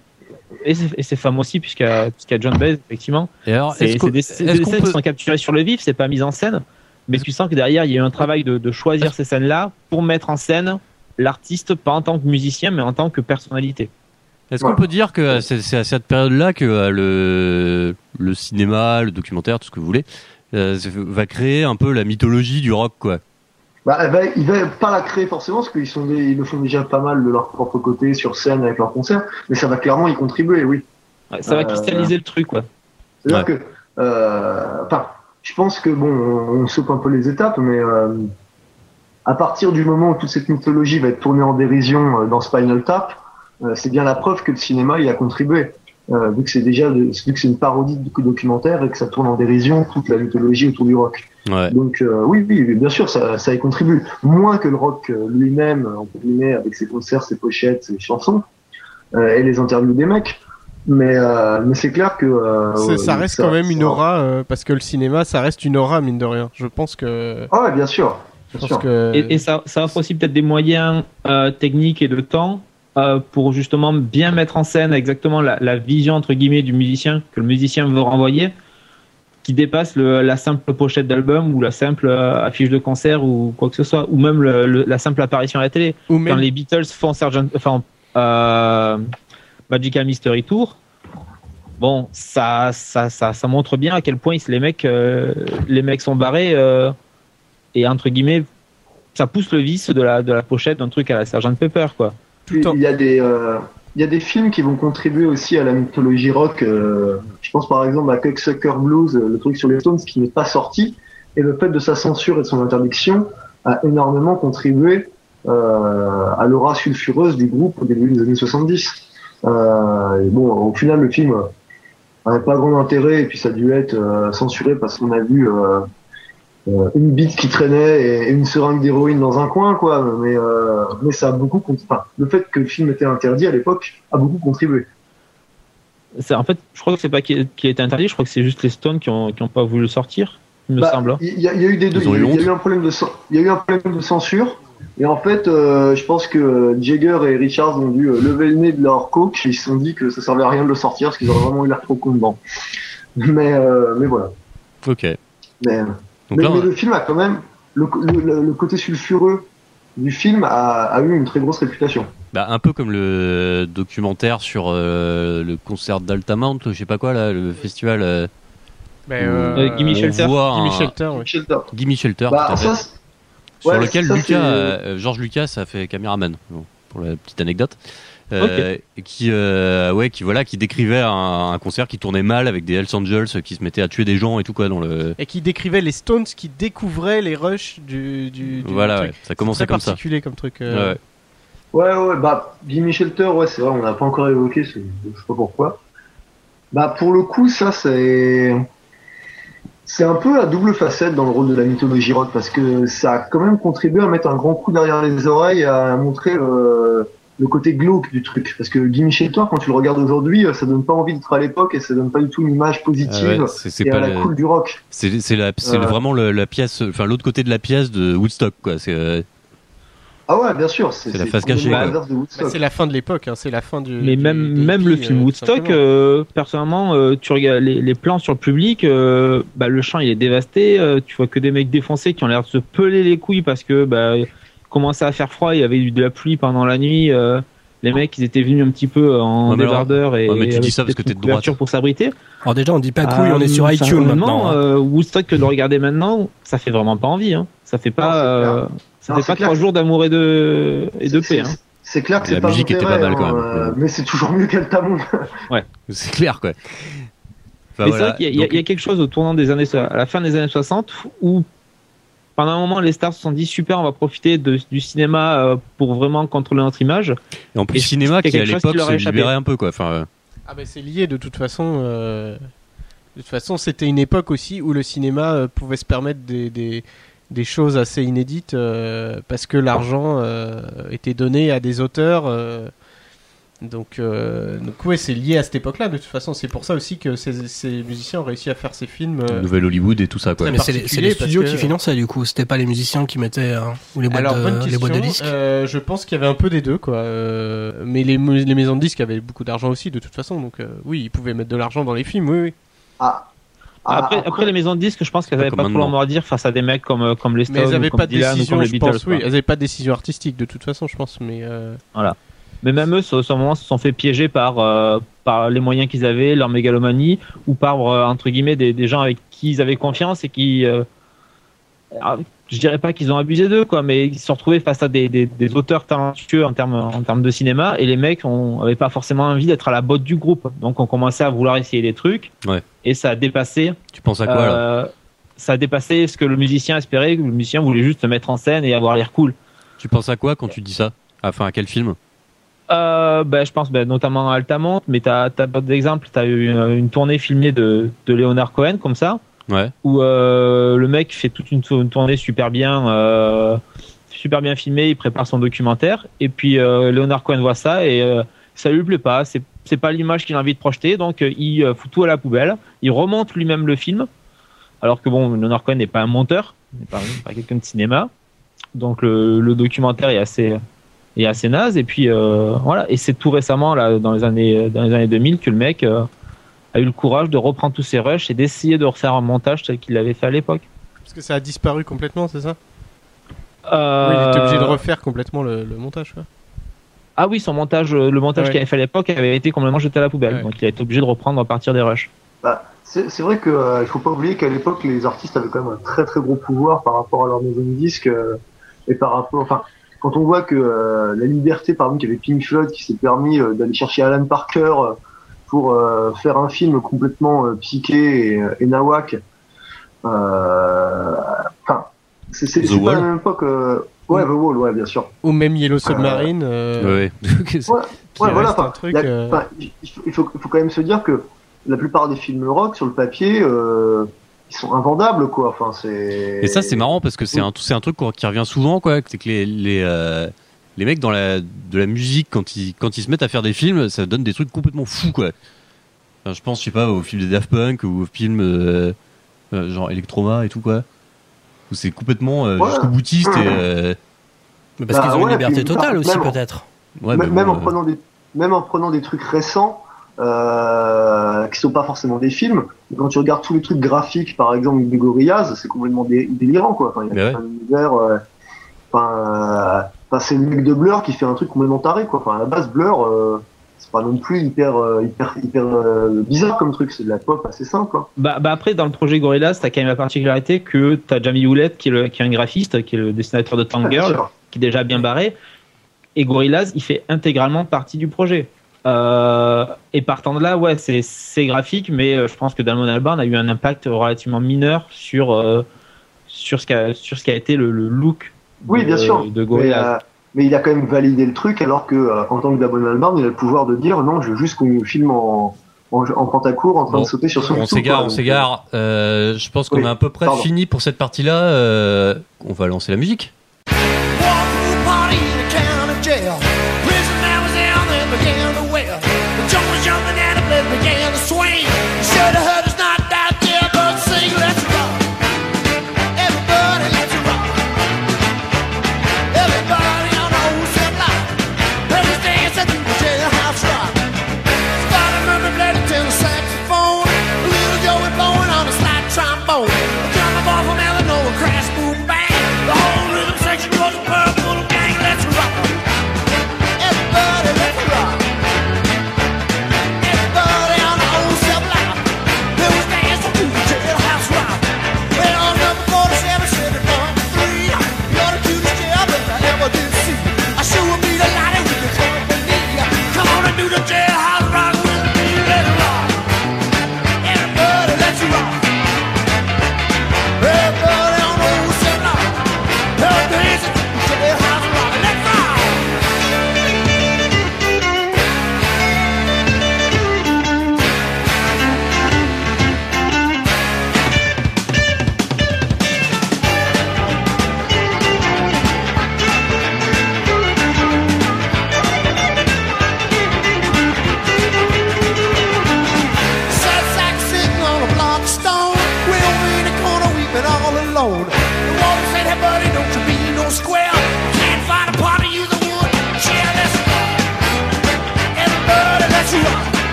et ses, femmes aussi, puisqu'il y, a John Baez, effectivement. C'est des, scènes qui sont capturées sur le vif, c'est pas mis en scène, mais tu sens que derrière, il y a eu un travail de, choisir ces scènes-là pour mettre en scène l'artiste, pas en tant que musicien, mais en tant que personnalité. Est-ce qu'on peut dire que c'est à cette période-là que euh, le, le cinéma, le documentaire, tout ce que vous voulez, euh, va créer un peu la mythologie du rock, quoi? Bah, il va pas la créer forcément parce qu'ils sont ils le font déjà pas mal de leur propre côté sur scène avec leurs concerts, mais ça va clairement y contribuer, oui. ça va euh, cristalliser le truc, quoi. C'est-à-dire que, euh, enfin, je pense que bon, on, saute un peu les étapes, mais euh, à partir du moment où toute cette mythologie va être tournée en dérision dans Spinal Tap, c'est bien la preuve que le cinéma y a contribué. Euh, vu que c'est déjà vu que c'est une parodie de documentaire et que ça tourne en dérision toute la mythologie autour du rock. Ouais. Donc euh, oui, oui, bien sûr, ça, ça y contribue. Moins que le rock euh, lui-même, entre guillemets, avec ses concerts, ses pochettes, ses chansons et les interviews des mecs. Mais, mais c'est clair que ça reste quand même une aura parce que le cinéma, ça reste une aura mine de rien. Je pense que. Ah ouais, bien sûr. Que... Et, et, ça, ça offre aussi peut-être des moyens techniques et de temps euh, pour justement bien mettre en scène exactement la, la, vision entre guillemets du musicien que le musicien veut renvoyer, qui dépasse le, la simple pochette d'album ou la simple euh, affiche de concert ou quoi que ce soit, ou même le, la simple apparition à la télé. Ou Quand les Beatles font Sergeant, enfin euh, Magical Mystery Tour, bon, ça, ça, ça, ça, montre bien à quel point les mecs, euh, les mecs sont barrés et entre guillemets, ça pousse le vice de la, de la pochette d'un truc à la Sergeant Pepper, quoi. Il y a des euh, il y a des films qui vont contribuer aussi à la mythologie rock. Euh, je pense par exemple à Cocksucker Blues, le truc sur les Stones qui n'est pas sorti, et le fait de sa censure et de son interdiction a énormément contribué euh, à l'aura sulfureuse du groupe au début des années 70. Euh, et bon, au final, le film n'avait pas grand intérêt, et puis ça a dû être euh, censuré parce qu'on a vu euh, une bite qui traînait et une seringue d'héroïne dans un coin, quoi. Mais, euh, mais ça a beaucoup, enfin, le fait que le film était interdit à l'époque a beaucoup contribué. En fait, je crois que c'est pas qui a été interdit, je crois que c'est juste les Stones qui ont, qui ont pas voulu le sortir, il me bah, semble. Il y, a eu des deux. Il y, a eu un problème de, il y a eu un problème de censure. Et en fait, euh, je pense que Jagger et Richards ont dû euh, lever le nez de leur coach et ils se sont dit que ça servait à rien de le sortir parce qu'ils auraient vraiment eu l'air trop con dedans. Mais, euh, mais voilà. Ok. Mais, mais, le film a quand même le, le, côté sulfureux du film a, a, eu une très grosse réputation. Bah, un peu comme le documentaire sur euh, le concert d'Altamount, je sais pas quoi là, le festival. Euh, bah, euh, Gimme Shelter. Gimme Shelter. Shelter. Gimme Shelter. Bah, ça, sur lequel Lucas, euh, George Lucas a fait caméraman. pour la petite anecdote. Euh, qui euh, ouais qui voilà qui décrivait un, concert qui tournait mal avec des Hells Angels qui se mettaient à tuer des gens et tout quoi dans le et qui décrivait les Stones qui découvraient les rushs du, du, voilà ça commençait comme ça particulier comme truc euh. ouais. ouais ouais bah Jimmy Shelter ouais c'est vrai on n'a pas encore évoqué je sais pas pourquoi bah pour le coup ça c'est c'est un peu à double facette dans le rôle de la mythologie rock parce que ça a quand même contribué à mettre un grand coup derrière les oreilles à montrer euh, le côté glauque du truc. Parce que Gimme Shelter, quand tu le regardes aujourd'hui, ça donne pas envie d'être à l'époque et ça donne pas du tout une image positive ah c'est, et à la cool du rock. C'est, c'est, la, c'est vraiment la pièce, enfin l'autre côté de la pièce de Woodstock, quoi. C'est, euh, Ah ouais, bien sûr. C'est, la face cachée. Bah, c'est la fin de l'époque, hein, c'est la fin du. Mais même, même le film euh, Woodstock, euh, personnellement, tu regardes les, les, plans sur le public, bah, le champ il est dévasté, tu vois que des mecs défoncés qui ont l'air de se peler les couilles parce que bah, commençait à faire froid, il y avait eu de la pluie pendant la nuit. Euh, les mecs, ils étaient venus un petit peu en débardeur et, mais tu dis ça parce que t'es de droite. pour s'abriter. Alors déjà, on dit pas couille, on est sur iTunes maintenant. Hein. Euh, Woodstock que de regarder maintenant, ça fait vraiment pas envie. Hein. Ça fait pas, euh, ça fait pas trois jours d'amour et de et de paix. Hein. C'est clair que c'est pas musique était pas mal quand même. Euh, mais c'est toujours mieux qu'Altamont. ouais, c'est clair quoi. Enfin, mais voilà. c'est vrai qu'il y, y, a quelque chose au tournant des années, à la fin des années 60 où pendant un moment, les stars se sont dit super, on va profiter de, du cinéma euh, pour vraiment contrôler notre image. Et en plus, le cinéma qui à l'époque se libérait un peu, quoi. Enfin, euh. Ah ben c'est lié de toute façon. Euh... De toute façon, c'était une époque aussi où le cinéma pouvait se permettre des, des, des choses assez inédites parce que l'argent était donné à des auteurs Donc, euh, donc ouais, c'est lié à cette époque-là. De toute façon, c'est pour ça aussi que ces, ces musiciens ont réussi à faire ces films. Euh, Nouvelle Hollywood et tout ça. Quoi. mais c'est les, les, studios qui finançaient du coup. C'était pas les musiciens qui mettaient euh, ou les boîtes, Alors, de, les boîtes de disques. Euh, je pense qu'il y avait un peu des deux, quoi. Euh, mais les, les maisons de disques avaient beaucoup d'argent aussi, de toute façon. Donc euh, oui, ils pouvaient mettre de l'argent dans les films. Oui, oui. Ah. Ah, après, après, après, les maisons de disques, je pense qu'elles n'avaient pas trop à dire face à des mecs comme, comme les Stones, mais elles avaient ou comme pas de Dylan, décision, ou comme les je Beatles. pense, oui, elles n'avaient pas de décision artistique, de toute façon, je pense. Mais euh, Voilà. Mais même eux, ce moment, se sont fait piéger par, euh, par les moyens qu'ils avaient, leur mégalomanie, ou par, euh, entre guillemets, des, des gens avec qui ils avaient confiance et qui. euh, alors, je dirais pas qu'ils ont abusé d'eux, quoi, mais ils se sont retrouvés face à des, des, des auteurs talentueux en termes, en termes de cinéma, et les mecs n'avaient pas forcément envie d'être à la botte du groupe. Donc on commençait à vouloir essayer des trucs, Ouais. et ça a dépassé. Tu penses à quoi là euh, ça a dépassé ce que le musicien espérait, que le musicien voulait juste se mettre en scène et avoir l'air cool. Tu penses à quoi quand tu dis ça? Enfin, à quel film? Euh, ben, je pense ben, notamment à Altamont, mais t'as as, pas d'exemple. T'as eu une, une tournée filmée de, de Leonard Cohen comme ça, Ouais. où euh, le mec fait toute une, tour- une tournée super bien, euh, super bien filmée. Il prépare son documentaire, et puis euh, Leonard Cohen voit ça et ça lui plaît pas. C'est pas l'image qu'il a envie de projeter, donc il fout tout à la poubelle. Il remonte lui-même le film, alors que bon, Leonard Cohen n'est pas un monteur, n'est pas, pas quelqu'un de cinéma, donc le, le documentaire est assez est assez naze et puis euh, voilà et c'est tout récemment là dans les années dans les années 2000 que le mec euh, a eu le courage de reprendre tous ses rushs et d'essayer de refaire un montage tel qu'il l'avait fait à l'époque. parce que ça a disparu complètement, c'est ça? Euh, Oui, il était obligé de refaire complètement le, le montage. Quoi. Ah oui, son montage, le montage Ouais. qu'il avait fait à l'époque avait été complètement jeté à la poubelle, Ouais. donc il a été obligé de reprendre à partir des rushs. Bah, c'est vrai qu'il ne faut pas oublier qu'à l'époque, les artistes avaient quand même un très très gros pouvoir par rapport à leur maison de disques euh, et par rapport. Enfin, quand on voit que euh, la liberté, par exemple, qu'avait Pink Floyd qui s'est permis euh, d'aller chercher Alan Parker euh, pour euh, faire un film complètement euh, psyché et, et nawak. euh, Enfin, c'est c'est- The c'est pas la même époque. euh, Ouais, The Wall, ouais, bien sûr. Ou même Yellow Submarine. euh, Ouais. Ouais, voilà. un truc, il euh, faut, il, faut, il faut quand même se dire que la plupart des films rock sur le papier, euh, ils sont invendables, quoi. Enfin, c'est. Et ça, c'est marrant parce que c'est un, c'est un truc qui revient souvent, quoi. C'est que les, les, euh, les mecs dans la, de la musique, quand ils, quand ils se mettent à faire des films, ça donne des trucs complètement fous, quoi. Enfin, je pense, je sais pas, au film des Daft Punk ou au film euh, euh, genre Electroma et tout, quoi. Où c'est complètement euh, Ouais. jusqu'au boutiste et. euh, Mais parce Bah qu'ils ont ouais, une liberté puis, totale bah, aussi même- peut-être. ouais, même, en prenant des, même en prenant des trucs récents, euh, qui sont pas forcément des films. Quand tu regardes tous les trucs graphiques, par exemple, de Gorillaz, c'est complètement dé- délirant, quoi. Enfin, il y a ouais. un univers, euh, enfin, euh, c'est le mec de Blur qui fait un truc complètement taré, quoi. Enfin, à la base, Blur, euh, c'est pas non plus hyper, euh, hyper, hyper euh, bizarre comme truc. C'est de la pop assez simple. hein. Bah, bah après, dans le projet Gorillaz, t'as quand même la particularité que t'as Jamie Hewlett qui est, le, qui est un graphiste, qui est le dessinateur de Ah, bien Girl, sûr. qui est déjà bien barré. Et Gorillaz, il fait intégralement partie du projet. Euh, et partant de là, ouais, c'est c'est graphique, mais euh, je pense que Damon Albarn a eu un impact relativement mineur sur euh, sur ce qu'a sur ce qui a été le, le look Oui, de, bien sûr. de Mais, Gorillaz. euh, mais il a quand même validé le truc, alors que euh, en tant que Damon Albarn, il a le pouvoir de dire non, je veux juste qu'on filme en, en, en pantacourt en train Bon, de sauter sur son on s'égare, on s'égare. Euh, je pense qu'on Oui, a à peu près pardon. fini pour cette partie-là. Euh, on va lancer la musique.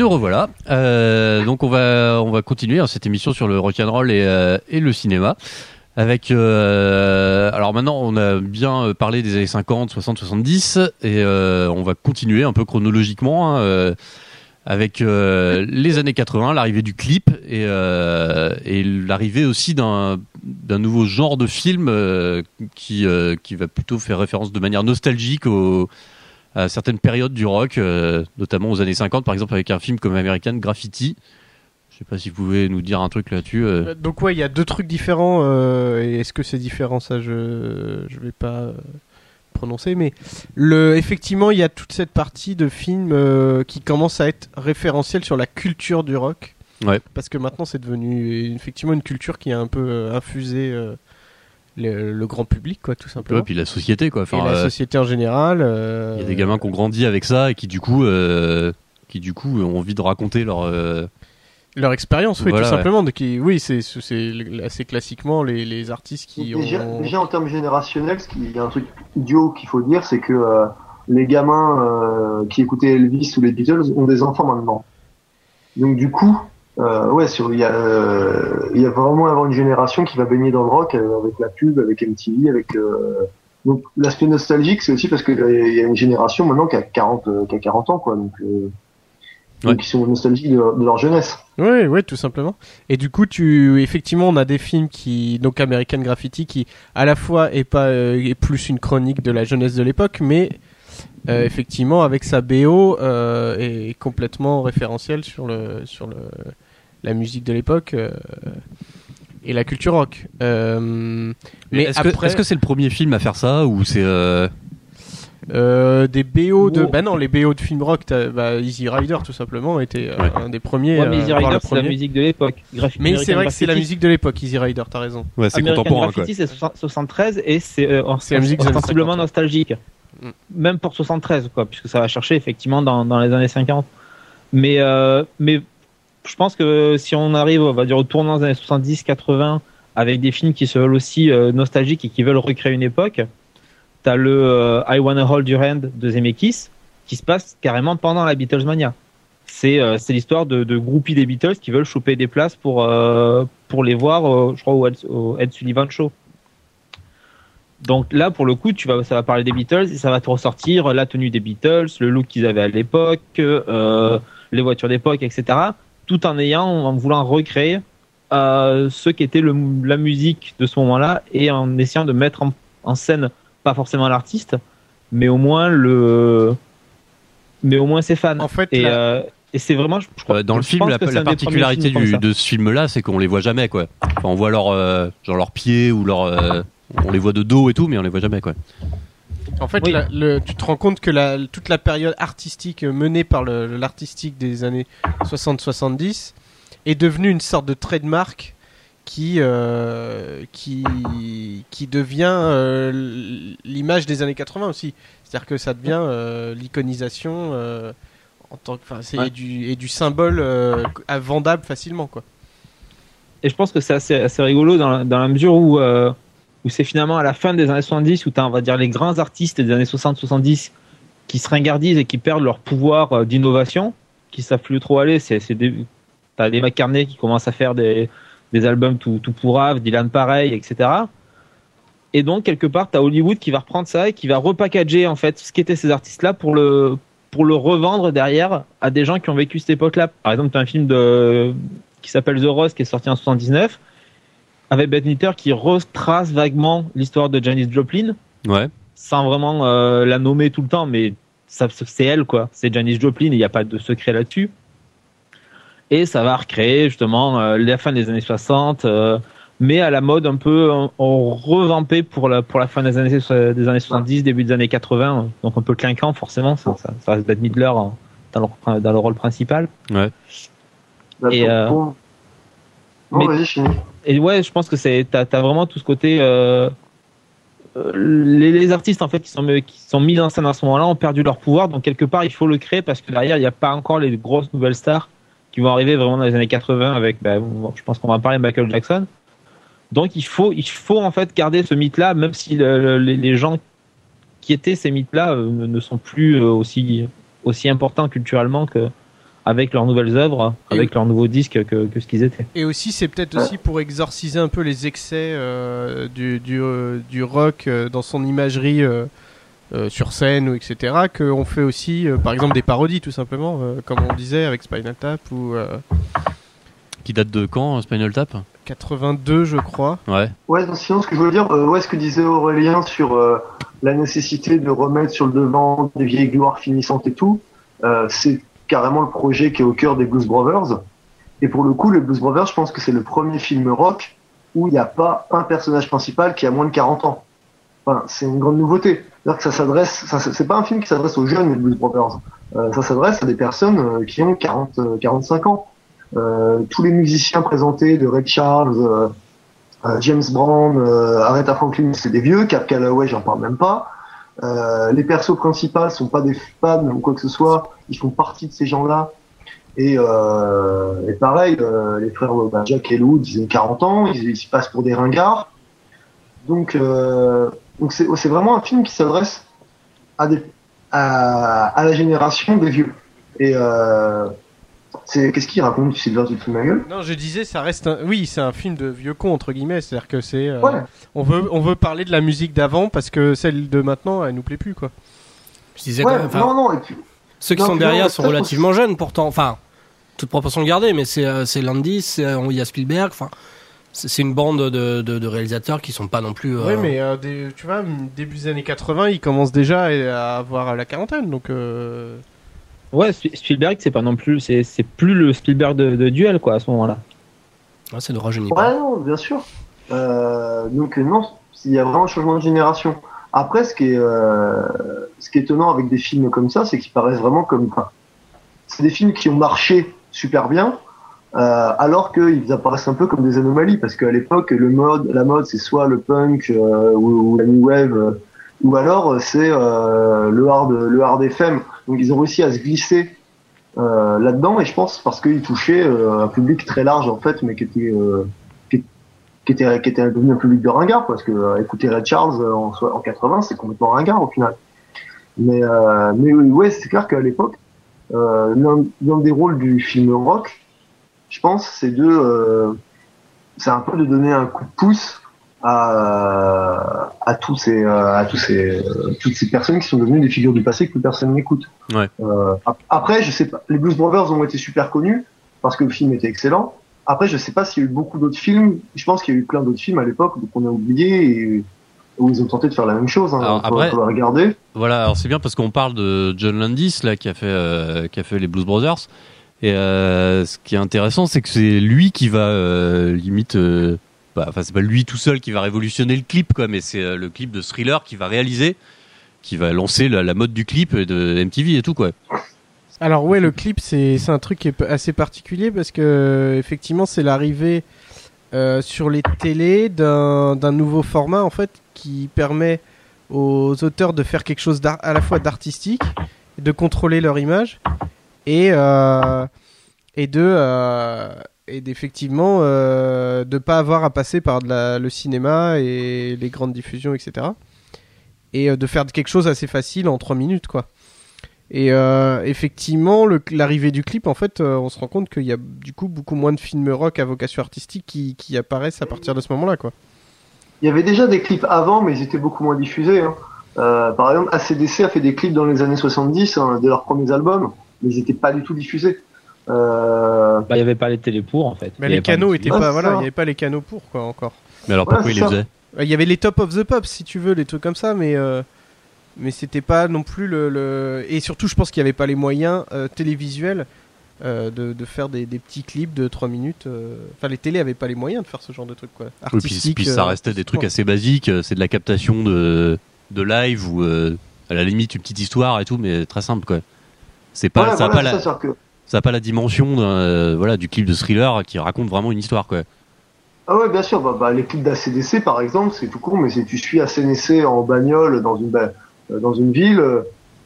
Nous revoilà. Euh, donc on va on va continuer hein, cette émission sur le rock and roll et, euh, et le cinéma. Avec euh, alors maintenant on a bien parlé des années 50, 60, 70 et on va continuer un peu chronologiquement hein, avec les années 80, l'arrivée du clip et, et l'arrivée aussi d'un d'un nouveau genre de film qui qui va plutôt faire référence de manière nostalgique au à certaines périodes du rock, euh, notamment aux années 50, par exemple avec un film comme American Graffiti. Je sais pas si vous pouvez nous dire un truc là-dessus. Euh. Euh, donc ouais, il y a deux trucs différents. et est-ce que c'est différent Ça, je je vais pas prononcer, mais le effectivement, il y a toute cette partie de films qui commence à être référentielle sur la culture du rock. Ouais. Parce que maintenant, c'est devenu effectivement une culture qui a un peu infusé le, grand public, quoi, tout simplement. et puis la société, quoi. Enfin, et la euh, société en général. Il y a des gamins qui ont grandi avec ça et qui du coup, euh, qui du coup ont envie de raconter leur leur expérience, oui, tout simplement. De qui, oui, c'est assez classiquement les, les artistes qui déjà, ont. Déjà en termes générationnels, il y a un truc idiot qu'il faut dire, c'est que euh, les gamins qui écoutaient Elvis ou les Beatles ont des enfants maintenant. Donc du coup, euh, ouais, il y a, euh, il y a vraiment avoir une génération qui va baigner dans le rock euh, avec la pub, avec MTV, avec euh, donc l'aspect nostalgique, c'est aussi parce qu'il y a une génération maintenant qui a 40, qui a 40 ans, quoi. Donc, donc ils sont nostalgiques de, leur jeunesse. Oui, oui, tout simplement. Et du coup, tu, effectivement, on a des films qui, donc American Graffiti, qui à la fois est pas est plus une chronique de la jeunesse de l'époque, mais euh, effectivement, avec sa BO, euh, est complètement référentiel sur le sur le la musique de l'époque euh, et la culture rock. mais est-ce que que c'est le premier film à faire ça ou c'est des BO de bah non les BO de films rock bah, Easy Rider tout simplement était un des premiers ouais, mais Easy Rider c'est la musique de l'époque. Mais c'est vrai que c'est la musique de l'époque Easy Rider t'as raison. Ouais c'est contemporain Graffiti c'est 73 et c'est la musique sensiblement nostalgique. Même pour 73, quoi, puisque ça va chercher effectivement dans, dans les années 50. Mais, euh, mais je pense que si on arrive, on va dire, au tournant des années 70-80, avec des films qui se veulent aussi euh, nostalgiques et qui veulent recréer une époque, t'as le euh, I Wanna Hold Your Hand de Zemeckis, qui se passe carrément pendant la Beatlemania. C'est c'est l'histoire de, de groupies des Beatles qui veulent choper des places pour, pour les voir, je crois, au au Ed Sullivan Show. Donc là, pour le coup, tu vas, ça va parler des Beatles et ça va te ressortir la tenue des Beatles, le look qu'ils avaient à l'époque, euh, les voitures d'époque, etc. Tout en ayant, en voulant recréer euh, ce qu'était la musique de ce moment-là et en essayant de mettre en, scène pas forcément l'artiste, mais au moins le, mais au moins ses fans. En fait, et, euh, et c'est vraiment, je, crois, dans le film, la, particularité de ce film-là, c'est qu'on les voit jamais, quoi. Enfin, on voit leur, genre leurs pieds ou leur on les voit de dos et tout, mais on les voit jamais quoi. En fait, tu te rends compte que la, toute la période artistique menée par l'artistique des années 60-70 est devenue une sorte de trademark qui, euh, qui, qui devient euh, l'image des années 80 aussi. C'est-à-dire que ça devient euh, l'iconisation en tant que, et, du, et du symbole vendable facilement. Quoi. Et je pense que c'est assez, assez, rigolo dans, dans la mesure où où c'est finalement à la fin des années 70 où tu as, on va dire, les grands artistes des années 60-70 qui se ringardisent et qui perdent leur pouvoir euh, d'innovation, qui savent plus trop aller. C'est, c'est des, t'as des McCartney qui commencent à faire des, des albums tout, tout pourraves, Dylan pareil, etc. Et donc, quelque part, tu as Hollywood qui va reprendre ça et qui va repackager, en fait, ce qu'étaient ces artistes-là pour le, pour le revendre derrière à des gens qui ont vécu cette époque-là. Par exemple, tu as un film de, qui s'appelle The Rose qui est sorti en 79 avec Beth Knitter qui retrace vaguement l'histoire de Janis Joplin. Ouais. Sans vraiment euh, la nommer tout le temps, mais c'est elle, quoi. C'est Janis Joplin, il n'y a pas de secret là-dessus. Et ça va recréer justement euh, la fin des années 60, euh, mais à la mode un peu en, revampé pour la, pour la fin des années, des années 70, début des années 80. Donc un peu clinquant, forcément. Ça, ça, ça reste Bette Midler dans le, dans le rôle principal. Ouais. Et, mais, et ouais, je pense que c'est t'as as vraiment tout ce côté. Euh, euh, les, les, artistes en fait qui sont qui sont mis en scène à ce moment-là ont perdu leur pouvoir, donc quelque part il faut le créer parce que derrière il n'y a pas encore les grosses nouvelles stars qui vont arriver vraiment dans les années 80 avec, bah, je pense qu'on va parler de Michael Jackson. Donc il faut il faut en fait garder ce mythe-là, même si les, les, gens qui étaient ces mythes-là euh, ne sont plus aussi aussi importants culturellement que avec leurs nouvelles œuvres, avec leurs nouveaux disques que, que ce qu'ils étaient. Et aussi, c'est peut-être aussi pour exorciser un peu les excès euh, du, du, euh, du, rock euh, dans son imagerie euh, euh, sur scène ou etc. Qu'on fait aussi, par exemple, des parodies tout simplement, comme on disait avec Spinal Tap ou. Qui date de quand, Spinal Tap? 82, je crois. Ouais. Ouais, sinon, ce que je veux dire, ouais, ce que disait Aurélien sur la nécessité de remettre sur le devant des vieilles gloires finissantes et tout, c'est carrément le projet qui est au cœur des Blues Brothers. Et pour le coup, les Blues Brothers, je pense que c'est le premier film rock où il n'y a pas un personnage principal qui a moins de 40 ans. Enfin, c'est une grande nouveauté. C'est-à-dire que ça s'adresse, c'est pas un film qui s'adresse aux jeunes, les Blues Brothers. Euh, ça s'adresse à des personnes euh, qui ont 40, 45 euh, ans. Tous les musiciens présentés de Red Charles, James Brown, Aretha Franklin, c'est des vieux. Cap Calloway, j'en parle même pas. Euh, les persos principaux sont pas des fans ou quoi que ce soit, ils font partie de ces gens-là. Et, euh, pareil, euh, les frères bah, Jack et Lou, ils ont 40 ans, ils, se passent pour des ringards. Donc, c'est, vraiment un film qui s'adresse à, à, à la génération des vieux. C'est qu'est-ce qu'il raconte Silver du film ma gueule? Non, je disais ça reste un... oui, c'est un film de vieux con entre guillemets, c'est-à-dire que c'est euh, ouais. on veut on veut parler de la musique d'avant parce que celle de maintenant elle nous plaît plus quoi. Je disais ouais, même, non non et puis, ceux qui non, sont derrière non, sont relativement jeunes pourtant, enfin toute proportion gardée, mais c'est euh, c'est Landis, c'est il y a Spielberg, enfin c'est une bande de, de, de, réalisateurs qui sont pas non plus. Euh... Oui, mais euh, des, tu vois, début des années 80, ils commencent déjà à avoir la quarantaine, donc. Euh... Ouais, Spielberg, c'est pas non plus, c'est, c'est plus le Spielberg de, de, duel, quoi, à ce moment-là. Ouais, c'est de rajeunir. Ouais, non, bien sûr. Euh, donc, non, il y a vraiment un changement de génération. Après, ce qui est, euh, ce qui est étonnant avec des films comme ça, c'est qu'ils paraissent vraiment comme, enfin, c'est des films qui ont marché super bien, euh, alors qu'ils apparaissent un peu comme des anomalies, parce qu'à l'époque, le mode, la mode, c'est soit le punk euh, ou, ou, la new wave, euh, ou alors c'est euh, le hard, le hard FM. Donc ils ont réussi à se glisser euh, là-dedans, et je pense parce qu'ils touchaient un public très large en fait, mais qui était qui, était qui était devenu un public de ringard, parce que écouter Red Charles en, en 80, c'est complètement ringard au final. Mais mais ouais, c'est clair qu'à l'époque, l'un des rôles du film rock je pense, c'est de, euh, c'est un peu de donner un coup de pouce à, à tous ces, à tous ces, toutes ces personnes qui sont devenues des figures du passé que plus personne n'écoute. Ouais. Euh, après, je sais pas, les Blues Brothers ont été super connus parce que le film était excellent. Après, je sais pas s'il y a eu beaucoup d'autres films. Je pense qu'il y a eu plein d'autres films à l'époque qu'on a oublié et où ils ont tenté de faire la même chose. Hein, alors, après, faut regarder. Voilà, alors c'est bien parce qu'on parle de John Landis là qui a fait euh, qui a fait les Blues Brothers. Et euh, ce qui est intéressant, c'est que c'est lui qui va euh, limite. Bah, enfin, c'est pas lui tout seul qui va révolutionner le clip, quoi, mais c'est euh, le clip de Thriller qui va réaliser, qui va lancer la, mode du clip de MTV et tout, quoi. Alors ouais, le clip, c'est un truc qui est assez particulier parce que effectivement, c'est l'arrivée euh, sur les télés d'un nouveau format en fait qui permet aux auteurs de faire quelque chose à la fois d'artistique, de contrôler leur image et euh, et de et d'effectivement euh, de pas avoir à passer par le cinéma et les grandes diffusions etc et euh, de faire quelque chose assez facile en 3 minutes quoi et euh, effectivement l'arrivée du clip en fait euh, on se rend compte qu'il y a du coup beaucoup moins de films rock à vocation artistique qui, apparaissent à partir de ce moment là quoi il y avait déjà des clips avant mais ils étaient beaucoup moins diffusés hein. par exemple ACDC a fait des clips dans les années 70 hein, de leurs premiers albums mais ils n'étaient pas du tout diffusés. Euh... Bah, il n'y avait pas les télé pour en fait. Mais les canaux étaient pas, voilà, il n'y avait pas les canaux pour quoi encore. Mais alors pourquoi ouais, ils les faisaient Il y avait les Top of the Pop si tu veux, les trucs comme ça, mais euh, mais c'était pas non plus le, le... et surtout je pense qu'il n'y avait pas les moyens euh, télévisuels euh, de, de, faire des, des, petits clips de 3 minutes. Enfin les télés avaient pas les moyens de faire ce genre de trucs quoi. Oui, puis, puis ça restait des trucs assez basiques, c'est de la captation de de live ou à la limite une petite histoire et tout, mais très simple quoi. C'est pas, voilà, ça n'a voilà, pas, la. Ça a pas la dimension euh, voilà, du clip de thriller qui raconte vraiment une histoire. Quoi. Ah ouais, bien sûr. Bah, bah, les clips d'ACDC, par exemple, c'est tout court, mais si tu suis ACDC en bagnole dans une, bah, dans une ville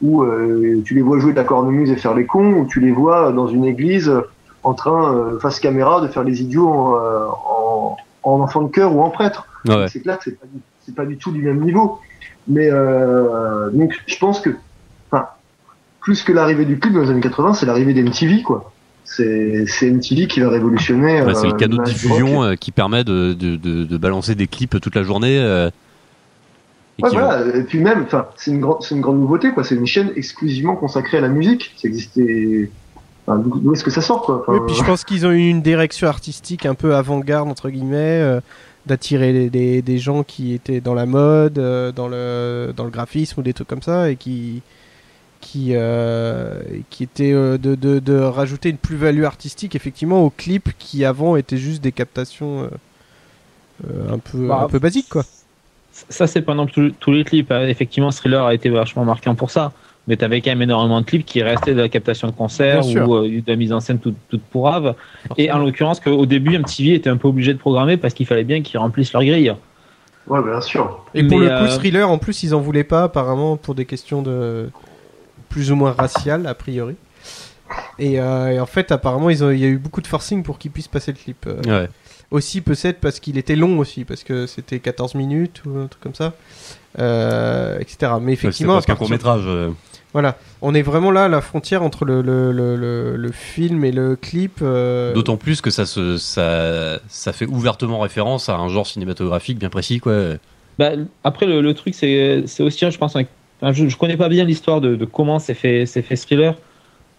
où euh, tu les vois jouer de la cornemuse et faire les cons, ou tu les vois dans une église en train, euh, face caméra, de faire les idiots en, en, en enfant de cœur ou en prêtre. Ah ouais. C'est clair que c'est pas, pas du tout du même niveau. Mais donc, je pense que plus que l'arrivée du clip dans les années 80, c'est l'arrivée d'MTV, quoi. c'est MTV qui va révolutionner. c'est le canot de diffusion qui permet de, de, de, balancer des clips toute la journée. et, voilà. et puis même, c'est une, grande, une grande nouveauté, quoi. C'est une chaîne exclusivement consacrée à la musique. Ça existait. D'où est-ce que ça sort, quoi? Oui, puis je pense qu'ils ont eu une direction artistique un peu avant-garde, entre guillemets d'attirer des, des, gens qui étaient dans la mode, euh, dans, le, dans le graphisme ou des trucs comme ça, et qui, qui, euh, qui étaient euh, de, de, de, rajouter une plus-value artistique effectivement aux clips qui avant étaient juste des captations un, peu, bah, un peu basiques. Quoi. Ça, c'est pendant tous les clips. Hein. Effectivement, Thriller a été vachement marquant pour ça mais tu avais quand même énormément de clips qui restaient de la captation de concert ou euh, de la mise en scène toute, toute pourrave. Et en l'occurrence, qu'au début, MTV était un peu obligé de programmer parce qu'il fallait bien qu'ils remplissent leur grille. Ouais, bien sûr. Et pour le coup, euh, Thriller, en plus, ils en voulaient pas, apparemment, pour des questions de plus ou moins raciales, a priori. Et, euh, en fait, apparemment, ils ont, il y a eu beaucoup de forcing pour qu'ils puissent passer le clip. ouais. Aussi, peut-être parce qu'il était long aussi, parce que c'était 14 minutes ou un truc comme ça, etc. Mais effectivement. c'est parce qu'un court métrage. Voilà, on est vraiment là à la frontière entre le, le, le, le film et le clip. Euh. D'autant plus que ça, se, ça, ça fait ouvertement référence à un genre cinématographique bien précis. Quoi. Bah, après, le, truc, c'est aussi, je pense, je, je connais pas bien l'histoire de, comment c'est fait, fait thriller.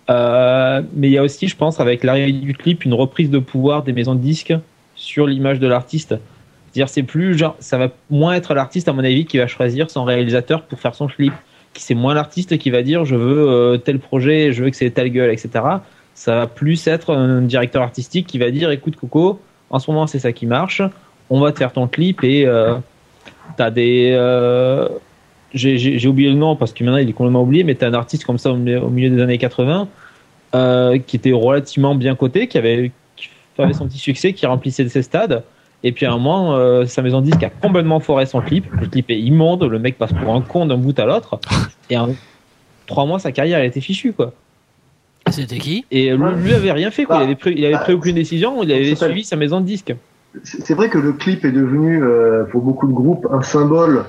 Euh, mais il y a aussi, je pense, avec l'arrivée du clip, une reprise de pouvoir des maisons de disques sur l'image de l'artiste. C'est-à-dire, c'est plus genre, ça va moins être l'artiste, à mon avis, qui va choisir son réalisateur pour faire son clip c'est moins l'artiste qui va dire je veux euh, tel projet, je veux que c'est telle gueule, etc. Ça va plus être un directeur artistique qui va dire écoute Coco, en ce moment c'est ça qui marche, on va te faire ton clip et euh, t'as des euh, j'ai oublié le nom parce que maintenant il est complètement oublié, mais t'as un artiste comme ça au milieu, des années 80 qui était relativement bien coté, qui avait, qui avait son petit succès, qui remplissait ses stades et puis à un moment, euh, sa maison de disque a complètement foré son clip. Le clip est immonde, le mec passe pour un con d'un bout à l'autre. Et en trois mois, sa carrière, elle était fichue, quoi. C'était qui? Et lui, avait rien fait, quoi. Il avait pris, il avait pris aucune décision, il avait suivi sa maison de disque. C'est vrai que le clip est devenu, euh, pour beaucoup de groupes, un symbole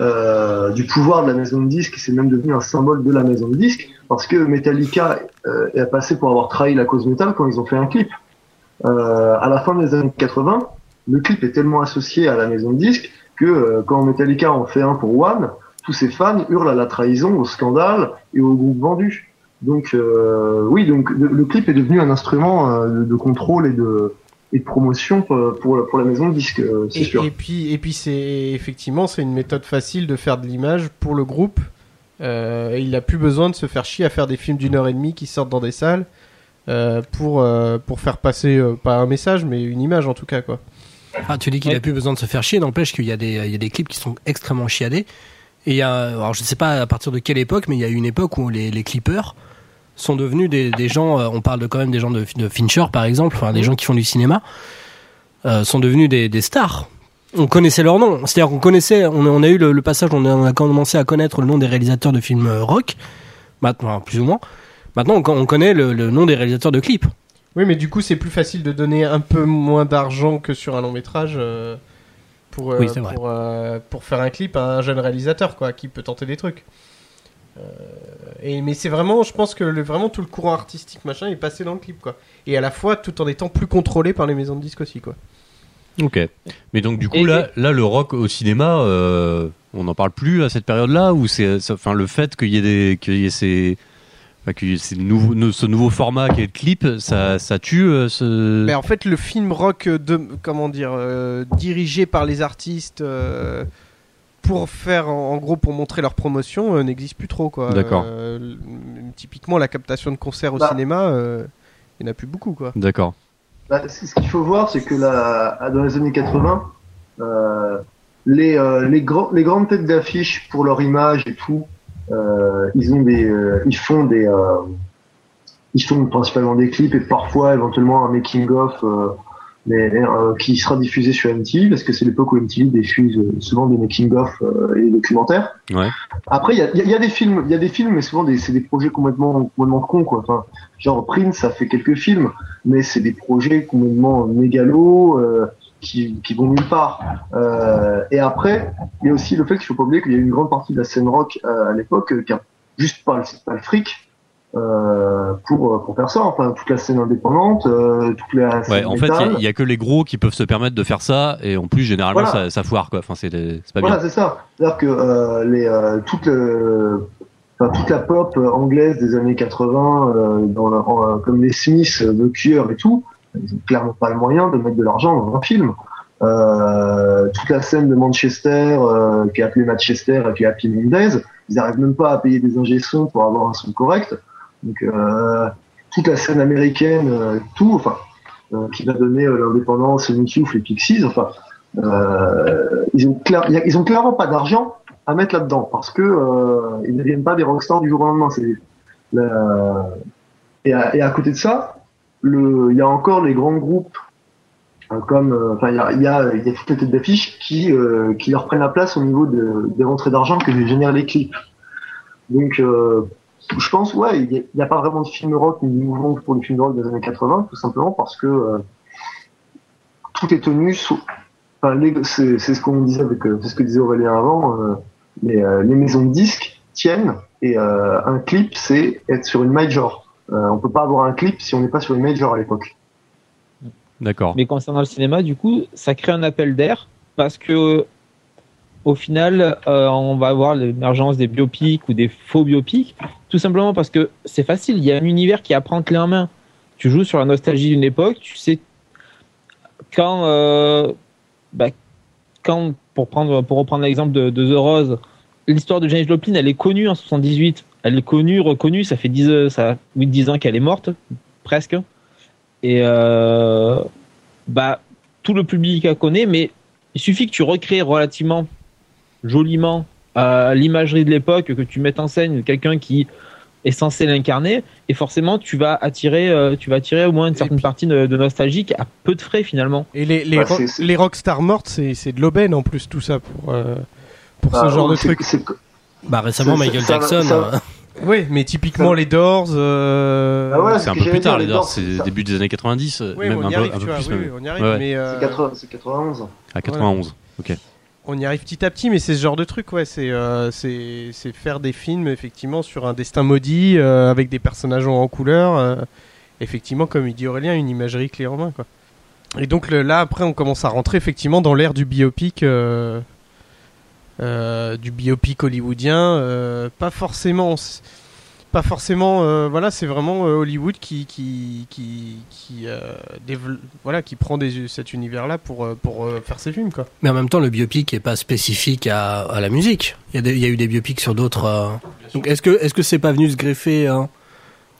euh, du pouvoir de la maison de disque. C'est même devenu un symbole de la maison de disque. Parce que Metallica est passé pour avoir trahi la cause métal quand ils ont fait un clip. à la fin des années 80, le clip est tellement associé à la maison de disque que euh, quand Metallica en fait un pour One, tous ses fans hurlent à la trahison, au scandale et au groupe vendu. Donc euh, oui, donc le, clip est devenu un instrument euh, de, contrôle et de, et de promotion pour, pour, la maison de disque, c'est sûr. Et puis, et puis c'est effectivement c'est une méthode facile de faire de l'image pour le groupe. il n'a plus besoin de se faire chier à faire des films d'une heure et demie qui sortent dans des salles pour pour faire passer pas un message mais une image en tout cas quoi. Ah, tu dis qu'il a plus besoin de se faire chier, n'empêche qu'il y, a des, il y a des clips qui sont extrêmement chiadés. Et il y a, alors je ne sais pas à partir de quelle époque, mais il y a eu une époque où les, les clippers sont devenus des, des, gens, euh, on parle de, quand même des gens de, de Fincher par exemple, enfin des gens qui font du cinéma, euh, sont devenus des, des stars. On connaissait leur nom, c'est-à-dire qu'on connaissait, on, on, a eu le, passage, on a, on a, commencé à connaître le nom des réalisateurs de films euh, rock, maintenant plus ou moins. Maintenant, on, connaît le, le nom des réalisateurs de clips. Oui, mais du coup, c'est plus facile de donner un peu moins d'argent que sur un long métrage euh, pour, euh, pour, euh, pour, faire un clip à un jeune réalisateur quoi, qui peut tenter des trucs. Et, mais c'est vraiment, je pense que le, vraiment tout le courant artistique machin est passé dans le clip. quoi. Et à la fois tout en étant plus contrôlé par les maisons de disques aussi. quoi. Ok. Mais donc du coup là, là le rock au cinéma, on n'en parle plus à cette période-là ou c'est, enfin le fait qu'il y ait des, qu'il y ait ces c'est nouveau, ce nouveau format qui est le clip, ça, ça tue euh, ce. Mais en fait, le film rock de, comment dire, euh, dirigé par les artistes euh, pour faire, en, gros, pour montrer leur promotion, n'existe plus trop, quoi. D'accord. typiquement, la captation de concerts au bah. cinéma, il n'y en a plus beaucoup, quoi. D'accord. Bah, ce qu'il faut voir, c'est que là, dans les années 80, les, les, les grandes têtes d'affiche pour leur image et tout, euh, ils ont des, euh, ils font des, euh, ils font principalement des clips et parfois éventuellement un making of mais qui sera diffusé sur MTV parce que c'est l'époque où MTV diffuse souvent des making of et des documentaires. Ouais. Après il y a, y a, des films, il y a des films mais souvent c'est des projets complètement complètement cons quoi. Enfin, genre Prince ça fait quelques films mais c'est des projets complètement mégalos qui, qui vont nulle part. Euh, et après, il y a aussi le fait qu'il faut pas oublier qu'il y a une grande partie de la scène rock euh, à l'époque euh, qui a juste pas le, pas le fric euh, pour pour faire ça. Enfin, toute la scène indépendante, euh, toute la. Scène ouais, en fait, il y, a que les gros qui peuvent se permettre de faire ça, et en plus, généralement, ça, ça, foire quoi. Enfin, c'est pas bien. Voilà, c'est ça. C'est-à-dire que euh, les euh, toute le, enfin, toute la pop anglaise des années 80, euh, dans comme les Smiths, The Cure et tout, ils ont clairement pas le moyen de mettre de l'argent dans un film. Euh, toute la scène de Manchester euh, qui est appelée Manchester et qui est Happy Mondays, ils n'arrivent même pas à payer des ingé pour avoir un son correct. Donc euh, toute la scène américaine, euh, tout, enfin, euh, qui va donner l'indépendance, le Youth, les Pixies, enfin, ils ont clairement pas d'argent à mettre là-dedans parce que ils ne viennent pas des rockstars du jour au lendemain. Et, à, côté de ça, il y a encore les grands groupes comme enfin il y a, y, a, toutes les têtes d'affiche qui leur prennent la place au niveau de, des rentrées d'argent que génèrent les clips. Donc je pense, ouais, il n'y a, pas vraiment de film rock ni de mouvement pour les films rock des années 80, tout simplement parce que euh, tout est tenu sous. Enfin, c'est ce qu'on disait avec, euh, c'est ce que disait Aurélien avant. Euh, les, les, maisons de disques tiennent et un clip, c'est être sur une major. on peut pas avoir un clip si on n'est pas sur une major à l'époque. D'accord. Mais concernant le cinéma, du coup, ça crée un appel d'air parce que au final, euh, on va avoir l'émergence des biopics ou des faux biopics, tout simplement parce que c'est facile. Il y a un univers qui apprend clé en main. Tu joues sur la nostalgie d'une époque, tu sais quand, euh, bah, quand pour prendre pour reprendre l'exemple de, The Rose, l'histoire de James Joplin, elle est connue en 78. Elle est connue, reconnue. Ça fait 10 ça 8 10 ans qu'elle est morte, presque. Et euh, bah tout le public la connaît, mais il suffit que tu recrées relativement joliment à l'imagerie de l'époque, que tu mettes en scène quelqu'un qui est censé l'incarner, et forcément tu vas attirer, euh, tu vas attirer au moins une certaine partie de, nostalgie à peu de frais finalement. Et les, les, bah, les rockstars mortes, c'est de l'aubaine en plus tout ça pour, euh, pour ce bah, genre de truc. Bah récemment Michael Jackson. Euh. Oui, mais typiquement les Doors. Ah c'est un peu plus tard, les Doors, c'est début des années 90, oui, même un, peu, un peu, plus. Oui, on y arrive, mais c'est 91. À 91, ok on y arrive petit à petit, mais c'est ce genre de truc, ouais. C'est euh, faire des films effectivement sur un destin maudit euh, avec des personnages en couleur. Euh, effectivement, comme il dit Aurélien, une imagerie clé en main, quoi. Et donc là, après, on commence à rentrer effectivement dans l'ère du biopic, du biopic hollywoodien. pas forcément pas forcément euh, voilà c'est vraiment euh, Hollywood qui qui qui euh, voilà qui prend cet univers là pour pour faire ses films quoi. Mais en même temps le biopic est pas spécifique à, la musique. Il y, a eu des biopics sur d'autres donc est-ce que est-ce que c'est pas venu se greffer hein?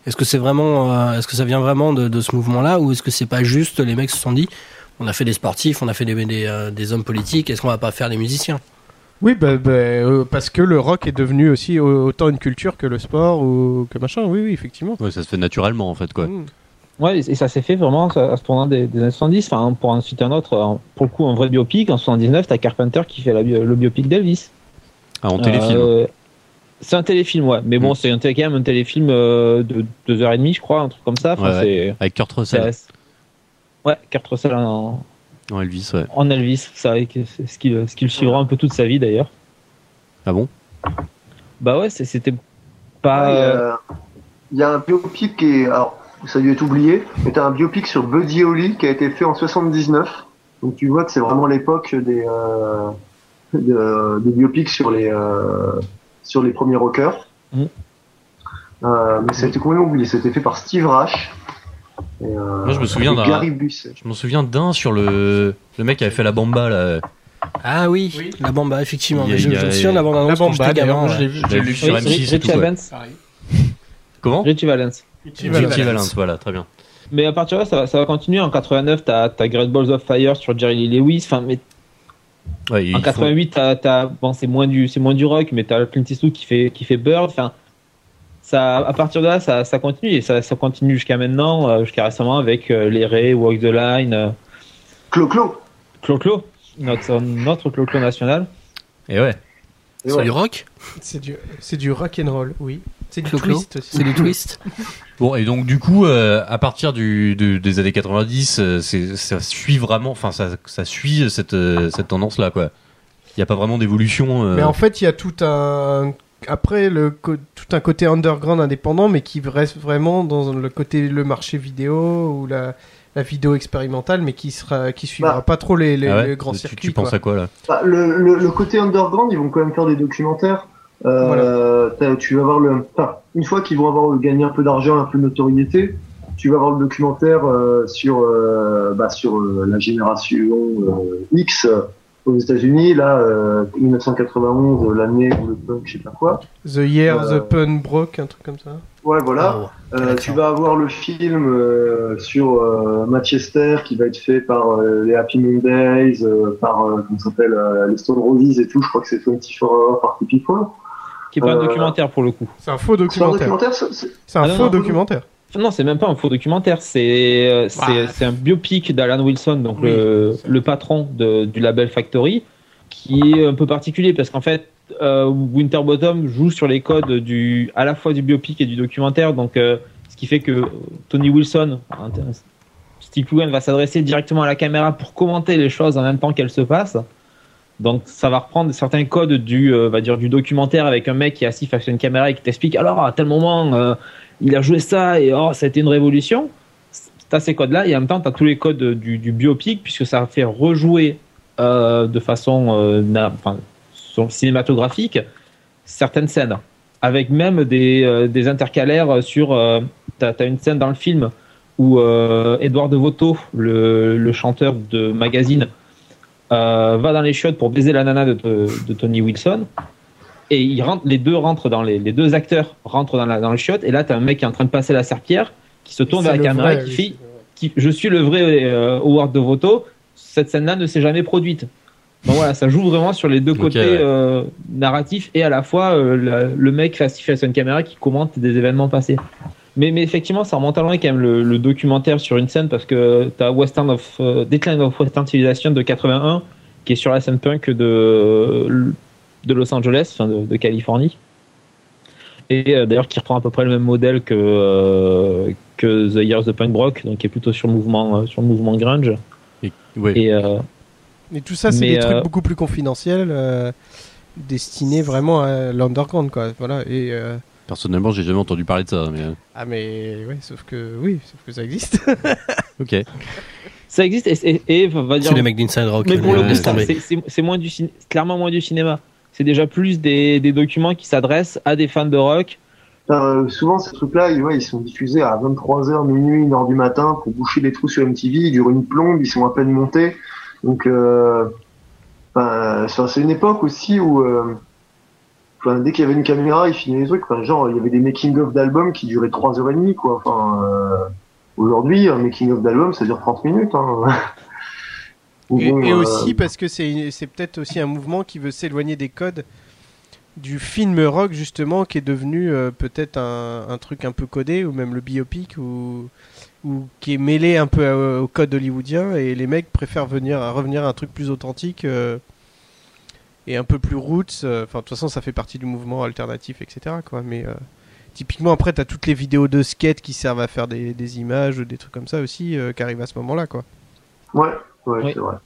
Est-ce que c'est vraiment est-ce que ça vient vraiment de, ce mouvement là ou est-ce que c'est pas juste les mecs se sont dit on a fait des sportifs on a fait des hommes politiques est-ce qu'on va pas faire les musiciens? Oui, bah, bah, euh, parce que le rock est devenu aussi autant une culture que le sport ou que machin. Oui, oui, effectivement. Ouais, ça se fait naturellement en fait, quoi. Mm. Ouais, et ça s'est fait vraiment à ce tournant des, années 70. Enfin, pour en citer un autre, pour le coup, un vrai biopic, en 79, t'as Carpenter qui fait le biopic d'Elvis. Ah, en téléfilm euh, C'est un téléfilm, ouais. Mais bon, mm. c'est quand même un téléfilm euh, de 2h30, je crois, un truc comme ça. Avec Kurt Russell. Ouais, Kurt Russell en, en Elvis, ouais. En Elvis, ça, ce qui, ce qui le suivra un peu toute sa vie d'ailleurs. Ah bon? Bah ouais, c'était pas. Il y, a un biopic qui est. Alors, ça a dû être oublié, mais t'as un biopic sur Buddy Holly qui a été fait en 79. Donc tu vois que c'est vraiment l'époque des, euh, des biopics sur les, euh, sur les premiers rockers. Euh, mais ça a été complètement oublié. C'était fait par Steve Rash. Euh, Moi, je me souviens d'un. Je me souviens d'un sur le le mec qui avait fait la bamba là. Ah oui, la bamba effectivement. je, me souviens de la bande annonce quand j'étais gamin. Je l'ai vu sur M6 et tout. Comment Richie Valens. Richie Valens, voilà, très bien. Mais à partir de là, ça va, ça va continuer. En 89, t'as as Great Balls of Fire sur Jerry Lee Lewis. Enfin, mais en 88, t'as, bon, c'est moins du, c'est moins du rock, mais t'as Clint Eastwood qui fait, qui fait Bird. Enfin, à partir de là, ça, ça continue et ça, ça continue jusqu'à maintenant, euh, jusqu'à récemment avec euh, les Ray, Walk the Line. Euh, Clo-Clo. Clo-Clo, notre, notre Clo-Clo national. Et ouais. C'est du rock? C'est du, c'est du rock and roll, oui. C'est du twist aussi. C'est du twist. bon, et donc du coup, à partir du, des années 90, c'est, ça suit vraiment, enfin ça, ça suit cette, cette tendance-là, quoi. Il n'y a pas vraiment d'évolution. Mais en fait, il y a tout un après le tout un côté underground indépendant, mais qui reste vraiment dans le côté le marché vidéo ou la, la vidéo expérimentale, mais qui sera qui suivra Bah. pas trop les, les, Ah ouais les grands tu, circuits. tu penses quoi. à quoi là? Bah, le, le, le côté underground, ils vont quand même faire des documentaires. Euh, Tu vas avoir le. Enfin, une fois qu'ils vont avoir gagné un peu d'argent, un peu de notoriété, tu vas avoir le documentaire euh, sur euh, bah, sur euh, la génération euh, X euh, aux États-Unis, là, euh, 1991, euh, l'année où le punk, je sais pas quoi. The Year Euh, the Pun Broke, un truc comme ça. Ouais, voilà. Oh, Euh, tu vas avoir le film euh, sur euh, Manchester qui va être fait par euh, les Happy Mondays, euh, par euh, comment ça s'appelle euh, les Stone Roses et tout. Je crois que c'est 24 Hours par People. Qui est pas un documentaire pour le coup. C'est un faux C'est un documentaire. C'est C'est un Ah non, faux non, documentaire. Non, c'est même pas un faux documentaire, c'est euh, c'est un biopic d'Alan Wilson, donc Oui, le, le patron de, du label Factory, qui est un peu particulier parce qu'en fait, euh, Winterbottom joue sur les codes du à la fois du biopic et du documentaire, donc euh, ce qui fait que Tony Wilson, Steve Coogan va s'adresser directement à la caméra pour commenter les choses en même temps qu'elles se passent. Donc ça va reprendre certains codes du, euh, va dire du documentaire avec un mec qui est assis face à une caméra et qui t'explique alors à tel moment il a joué ça et oh ça a été une révolution. T'as ces codes-là et en même temps t'as tous les codes du, biopic puisque ça fait rejouer euh, de façon euh, cinématographique certaines scènes avec même des, euh, intercalaires sur t'as as une scène dans le film où Edouard de Voto le, le chanteur de magazine va dans les chiottes pour baiser la nana de Tony Wilson et ils rentrent, les deux rentrent dans les, les deux acteurs rentrent dans, la, dans le chiotte et là t'as un mec qui est en train de passer la serpillère qui se tourne vers la caméra vrai, et qui oui, fait qui- je suis le vrai euh, Howard de Voto cette scène-là ne s'est jamais produite. Donc voilà ça joue vraiment sur les deux côtés ouais. euh, narratifs et à la fois euh, la- le mec face face à une caméra qui commente des événements passés. Mais, mais effectivement, ça remonte à loin quand même le, le documentaire sur une scène parce que t'as Western of euh, Decline of Western Civilization de 81 qui est sur la scène punk de de Los Angeles, enfin de, de Californie, et euh, d'ailleurs qui reprend à peu près le même modèle que euh, que The Years of Punk Rock, donc qui est plutôt sur le mouvement euh, sur le mouvement grunge. Et- ouais. Et euh, Et tout ça, c'est Mais, des trucs beaucoup plus confidentiels, euh, destinés vraiment à l'underground, quoi. Voilà. Et euh, Personnellement, j'ai jamais entendu parler de ça. Mais... ah, mais ouais, sauf que oui, sauf que ça existe. Ok. ça existe et, et, et va dire C'est les mecs d'Inside Rock. Mais pour le coup, c'est- c'est c'est moins du ciné- clairement moins du cinéma. C'est déjà plus des, documents qui s'adressent à des fans de rock. Euh, souvent, ces trucs-là, ils, sont diffusés à 23h, minuit, 1h du matin pour boucher les trous sur MTV. Ils durent une plombe, ils sont à peine montés. Donc, euh, c'est une époque aussi où, euh, dès qu'il y avait une caméra, ils filmaient les trucs. Enfin, genre, il y avait des making-of d'albums qui duraient 3h30, quoi. Enfin, euh, aujourd'hui, un making-of d'album, ça dure 30 minutes. Hein. Ou Et, bon, et euh, aussi parce que c'est peut-être aussi un mouvement qui veut s'éloigner des codes du film rock justement qui est devenu euh, peut-être un, un truc un peu codé ou même le biopic ou ou qui est mêlé un peu à- au code hollywoodien et les mecs préfèrent venir à revenir à un truc plus authentique euh, et un peu plus roots euh, enfin de toute façon ça fait partie du mouvement alternatif etc quoi. Mais typiquement après t'as toutes les vidéos de skate qui servent à faire des, des images des trucs comme ça aussi qui arrivent à ce moment là quoi. Ouais, ouais, Oui. c'est vrai.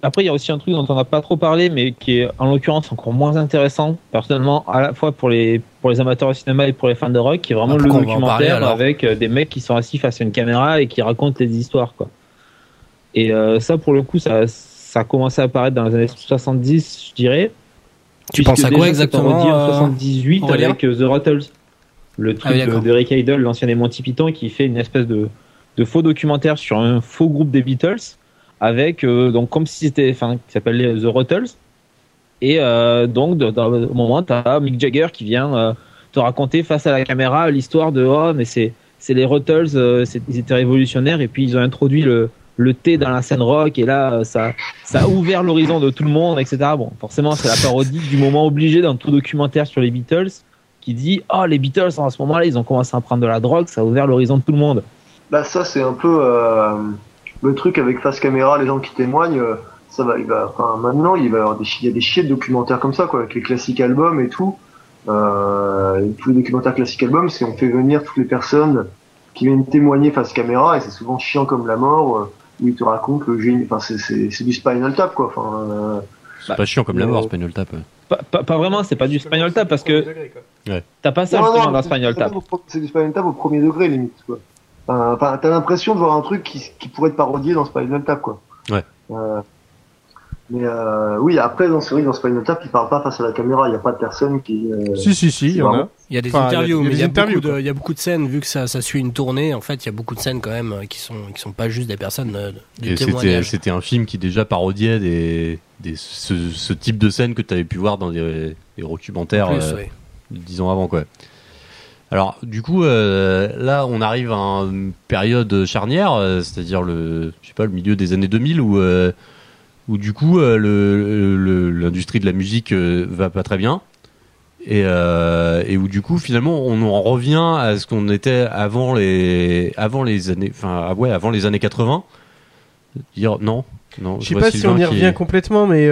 Après, il y a aussi un truc dont on n'a pas trop parlé, mais qui est en l'occurrence encore moins intéressant, personnellement, à la fois pour les, pour les amateurs de cinéma et pour les fans de rock, qui est vraiment Ah, le parler, documentaire avec euh, des mecs qui sont assis face à une caméra et qui racontent les histoires. Quoi. Et euh, ça, pour le coup, ça, ça a commencé à apparaître dans les années 70, je dirais. Tu penses à déjà, quoi exactement en euh, 78 Aurélien avec euh, The Ruttles, le truc Ah oui, de Rick Idle, l'ancien des Monty Python, qui fait une espèce de, de faux documentaire sur un faux groupe des Beatles, avec euh, donc comme si c'était, enfin, qui s'appelle The Ruttles. Et euh, donc, de- dans le moment, tu as Mick Jagger qui vient euh, te raconter face à la caméra l'histoire de oh, mais c'est c'est les Ruttles, euh, ils étaient révolutionnaires et puis ils ont introduit le le thé dans la scène rock et là ça ça a ouvert l'horizon de tout le monde etc bon forcément c'est la parodie du moment obligé dans tout documentaire sur les Beatles qui dit oh les Beatles en ce moment là ils ont commencé à prendre de la drogue ça a ouvert l'horizon de tout le monde Bah ça c'est un peu euh, le truc avec face caméra, les gens qui témoignent, euh, ça va, il va, enfin maintenant il va y avoir des, il y a des chiers de documentaires comme ça quoi, avec les classiques albums et tout. Euh, et tous les documentaires classiques albums, c'est on fait venir toutes les personnes qui viennent témoigner face caméra et c'est souvent chiant comme la mort. euh, où ils te racontent le génie, enfin c'est c'est c'est du Spinal Tap quoi. Enfin, euh, C'est pas chiant comme la euh, mort, Spinal Tap. ouais. Pas, pas, pas vraiment, c'est pas du Spinal Tap parce que t'as pas ça Non, justement non, dans c'est- Spinal Tap. C'est du Spinal Tap au premier degré, limite, quoi. Enfin, t'as l'impression de voir un truc qui, qui pourrait être parodié dans Spinal Tap, quoi. Ouais. Euh, mais euh, oui, après, dans, que dans Spinal Tap, il parle pas face à la caméra, il n'y a pas de personne qui... euh, Si, si, si, il y en a. Il y a des Enfin, interviews, il y a mais il y, beaucoup de, quoi. il y a beaucoup de scènes, vu que ça, ça suit une tournée, en fait, il y a beaucoup de scènes quand même euh, qui sont, qui sont pas juste des personnes euh, du témoignage. c'était un film qui déjà parodiait des, des ce, ce type de scène que tu avais pu voir dans des, des documentaires Plus, euh, ouais. dix ans avant quoi. Alors du coup euh, là on arrive à une période charnière, euh, c'est-à-dire le je sais pas le milieu des années 2000 où euh, où du coup euh, le- le- l'industrie de la musique va pas très bien et, et où du coup finalement on en revient à ce qu'on était avant les avant les années enfin ah ouais avant les années 80 dire non non Je sais pas si on y qui- revient complètement, mais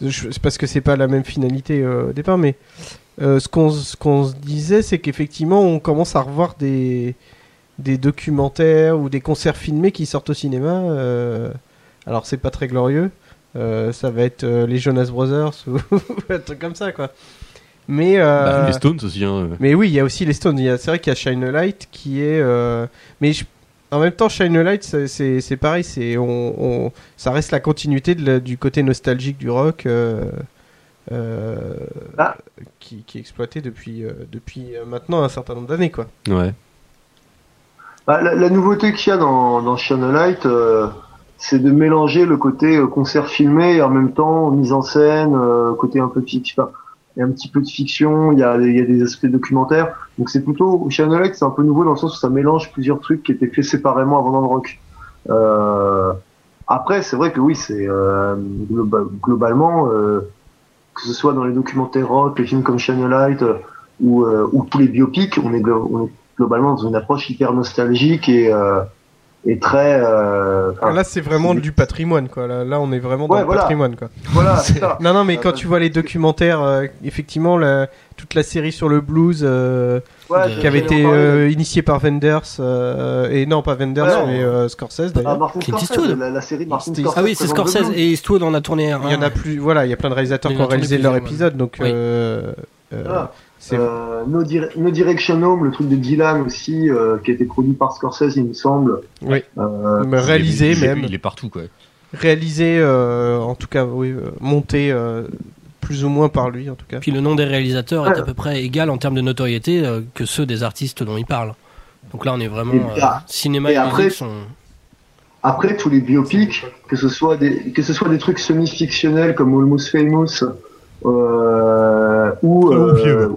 c'est parce que c'est pas la même finalité au départ. Mais euh, ce qu'on ce qu'on se disait, c'est qu'effectivement, on commence à revoir des des documentaires ou des concerts filmés qui sortent au cinéma. euh, alors c'est pas très glorieux. Euh, ça va être euh, les Jonas Brothers ou un truc comme ça, quoi. Mais Bah, les Stones aussi hein. mais oui, il y a aussi les Stones. C'est vrai qu'il y a Shine a Light qui est. Mais je- en même temps, Shine a Light, c'est- pareil. C'est on, on- ça reste la continuité de la- du côté nostalgique du rock Ah. qui, qui est exploité depuis euh, depuis euh, maintenant un certain nombre d'années, quoi. ouais Bah, la, la nouveauté qu'il y a dans, dans Channel Light, euh, c'est de mélanger le côté euh, concert filmé et en même temps mise en scène, euh, côté un peu fiction. Enfin, il y a un petit peu de fiction, il y a, il y a des aspects documentaires. Donc c'est plutôt Channel Light, c'est un peu nouveau dans le sens où ça mélange plusieurs trucs qui étaient faits séparément avant dans le rock. Euh, après, c'est vrai que oui, c'est euh, globa- globalement, euh, que ce soit dans les documentaires rock, les films comme Channel Light euh, ou, euh, ou tous les biopics, on est, glo- on est globalement dans une approche hyper nostalgique et, euh, et très. Euh, enfin, Là, c'est vraiment du patrimoine, quoi. Là, là, on est vraiment dans Ouais, le voilà. patrimoine, quoi. voilà, ça. Non, non, mais quand tu vois les documentaires, euh, effectivement, la- toute la série sur le blues. euh, Ouais, de- qui avait été euh, initié par Wenders euh, et non pas Wenders Ouais. mais euh, Scorsese Ah, d'ailleurs. Clint Scorsese, Eastwood. la, la série de Martin Scorsese. Ah oui, c'est Scorsese et Eastwood en a tourné un. Il y en a plus, voilà, il y a plein de réalisateurs qui ont réalisé leur épisode, donc Oui. euh, euh, Euh, no, Dire- No Direction Home, le truc de Dylan aussi, euh, qui a été produit par Scorsese, il me semble. Oui. Euh, mais réalisé il est, même, il est partout quoi réalisé euh, en tout cas, oui, monté euh, plus ou moins par lui en tout cas. Puis le nom des réalisateurs est à peu près égal en termes de notoriété euh, que ceux des artistes dont ils parlent. Donc là, on est vraiment. Et- euh, cinéma et et, après- sont. Après, tous les biopics, que ce soit des, que ce soit des trucs semi-fictionnels comme Almost Famous, euh, ou, Oh, vieux.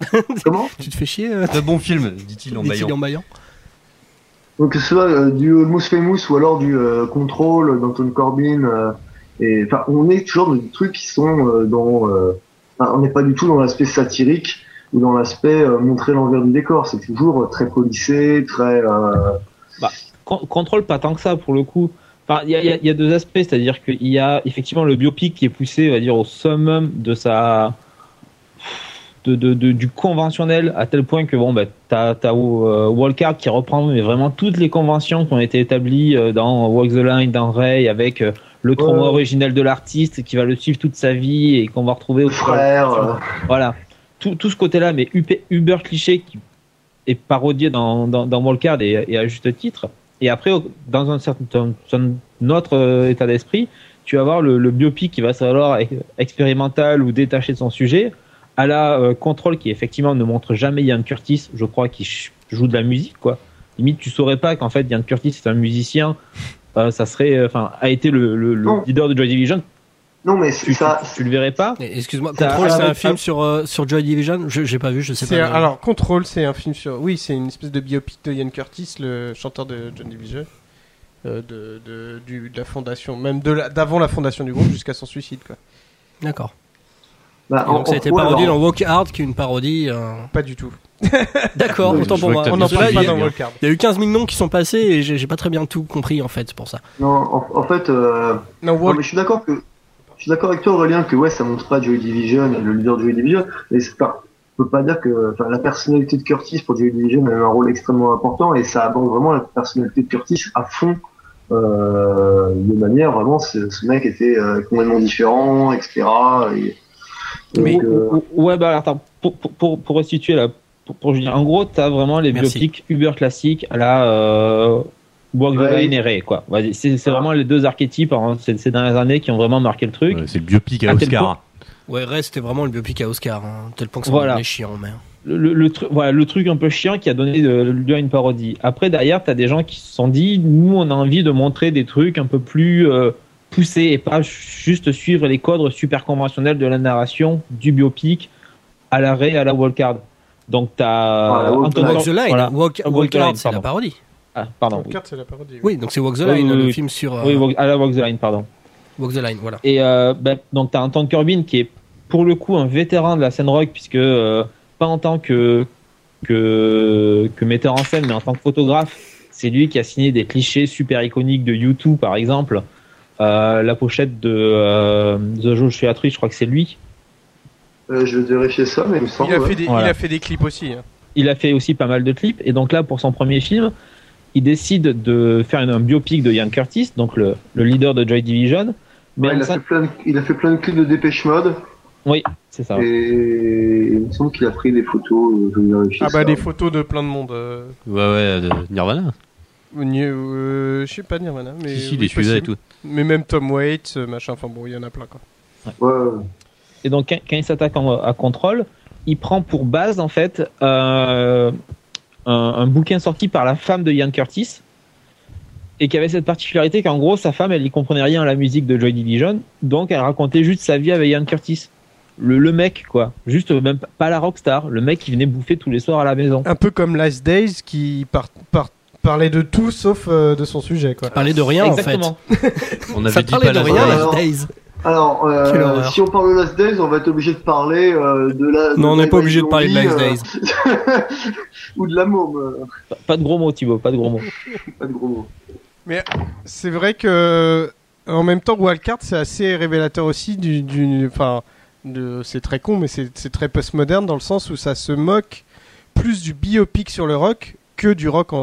comment? Tu te fais chier, un bon film dit-il en baillant Donc, que ce soit euh, du Almost Famous ou alors du euh, Control d'Anton Corbin, euh, on est toujours dans des trucs qui sont euh, dans, euh, on n'est pas du tout dans l'aspect satirique ou dans l'aspect euh, montrer l'envers du décor. C'est toujours très policé, très. Con- Contrôle pas tant que ça pour le coup. Enfin, il y a deux aspects, c'est-à-dire qu'il y a effectivement le biopic qui est poussé, on va dire, au summum de sa de, de, de- du conventionnel à tel point que bon, bah, t'as t'as euh, qui reprend mais vraiment toutes les conventions qui ont été établies euh, dans Walk the Line, dans Ray, avec euh, le trauma Ouais. originel de l'artiste qui va le suivre toute sa vie et qu'on va retrouver au frère. voilà. Tout, tout ce côté-là, mais uber, uber cliché qui est parodié dans, dans, dans et, et à juste titre. Et après, dans un certain un autre état d'esprit, tu vas avoir le, le biopic qui va ex- expérimental ou détaché de son sujet, à la euh, contrôle qui effectivement ne montre jamais Ian Curtis, je crois, qui joue de la musique, quoi. Limite, tu saurais pas qu'en fait Ian Curtis est un musicien. Euh, ça serait, euh, enfin, a été le, le, le Non. leader de Joy Division. Non, mais Tu, ça. tu, tu le verrais pas? Excuse-moi, Control, c'est un film sur, euh, sur Joy Division? Je J'ai pas vu, je sais C'est pas. un- alors Control, c'est un film sur, oui, c'est une espèce de biopic de Ian Curtis, le chanteur de John Division, de, de, du, de la fondation, même de d'avant la fondation du groupe jusqu'à son suicide, quoi. D'accord. Bah, donc ça a été parodié alors, dans Walk Hard, qui est une parodie. euh, Pas du tout. D'accord, Oui, autant pour moi. On en parle il y pas a- dans Walcard. Il y a eu 15 000 noms qui sont passés et j'ai pas très bien tout compris en fait, c'est pour ça. Non, en, en fait, euh, Non, non, Walk, mais je suis d'accord que je suis d'accord avec toi Aurélien que ouais ça montre pas Joy Division le leader de Joy Division mais c'est pas on peut pas dire que enfin, la personnalité de Curtis pour Joy Division a eu un rôle extrêmement important et ça aborde vraiment la personnalité de Curtis à fond euh, de manière vraiment ce, ce mec était euh, complètement différent etc et Donc, euh, Ouais, bah alors, attends, pour, pour, pour, pour resituer là, pour, pour Julien, en gros, t'as vraiment les Merci. biopics Uber classiques à la euh, Ouais. Et Ray, quoi. C'est c'est vraiment les deux archétypes hein, ces, ces dernières années qui ont vraiment marqué le truc. Ouais, c'est le biopic à Oscar. Ouais, Ray, c'était vraiment le biopic à Oscar, hein, tel point que ça Voilà. chiant, mais. le, le, le truc voilà le truc un peu chiant qui a donné de- lieu à une parodie après derrière t'as des gens qui se sont dit nous on a envie de montrer des trucs un peu plus euh, poussés et pas juste suivre les codes super conventionnels de la narration du biopic à l'arrêt à la wildcard donc t'as Voilà, Walk Anton- Walk the Line, voilà. Walk, Walk Walk the Line, c'est la parodie. Ah, pardon oui. Carte, c'est la parodie. Oui, donc c'est Walk the Oui, Line, oui, le oui. film sur. euh, Oui, Walk- à la Walk the Line pardon Walk the Line, voilà. Et euh, ben, donc t'as Anton Corbin qui est pour le coup un vétéran de la scène rock puisque euh, pas en tant que que que metteur en scène mais en tant que photographe, c'est lui qui a signé des clichés super iconiques de U2 par exemple. Euh, la pochette de euh, The Joshua Tree, je crois que c'est lui. euh, je vais vérifier ça, mais il me semble. Il a, fait des, Voilà. il a fait des clips aussi. hein. Il a fait aussi pas mal de clips et donc là pour son premier film, il décide de faire un biopic de Ian Curtis, donc le, le leader de Joy Division. Mais Ouais, il, a fait plein de, il a fait plein de clips de Dépêche Mode c'est ça. et il me semble qu'il a pris des photos. Je Ah bah ça. des photos de plein de monde. euh, Ouais, ouais, de Nirvana. Ni- euh, je sais pas Nirvana, mais si, si, oui, les Suédois et tout. Mais même Tom Waits, euh, machin. Enfin bon, il y en a plein quoi. Ouais, ouais. Et donc, quand, il s'attaque à Control, il prend pour base, en fait, euh, un, un bouquin sorti par la femme de Ian Curtis, et qui avait cette particularité qu'en gros, sa femme, elle y comprenait rien à la musique de Joy Division, donc elle racontait juste sa vie avec Ian Curtis. Le, le mec, quoi. Juste, même pas la rockstar, le mec qui venait bouffer tous les soirs à la maison. Un peu comme Last Days qui par- par- parlait de tout sauf euh, de son sujet quoi. Parler de rien, en fait. Exactement. On avait Ça dit parlait pas de la rien, alors. Last Days. Alors, euh, si on parle de Last Days, on va être obligé de parler euh, de la. Non, on n'est pas obligé de parler de Last Days. euh, Ou de la môme. Pas- Pas de gros mots, Thibaut, pas de gros mots. Pas de gros mots. C'est vrai que en même temps, Wildcard, c'est assez révélateur aussi du, du enfin, de, c'est très con, mais c'est c'est très postmoderne dans le sens où ça se moque plus du biopic sur le rock que du rock en,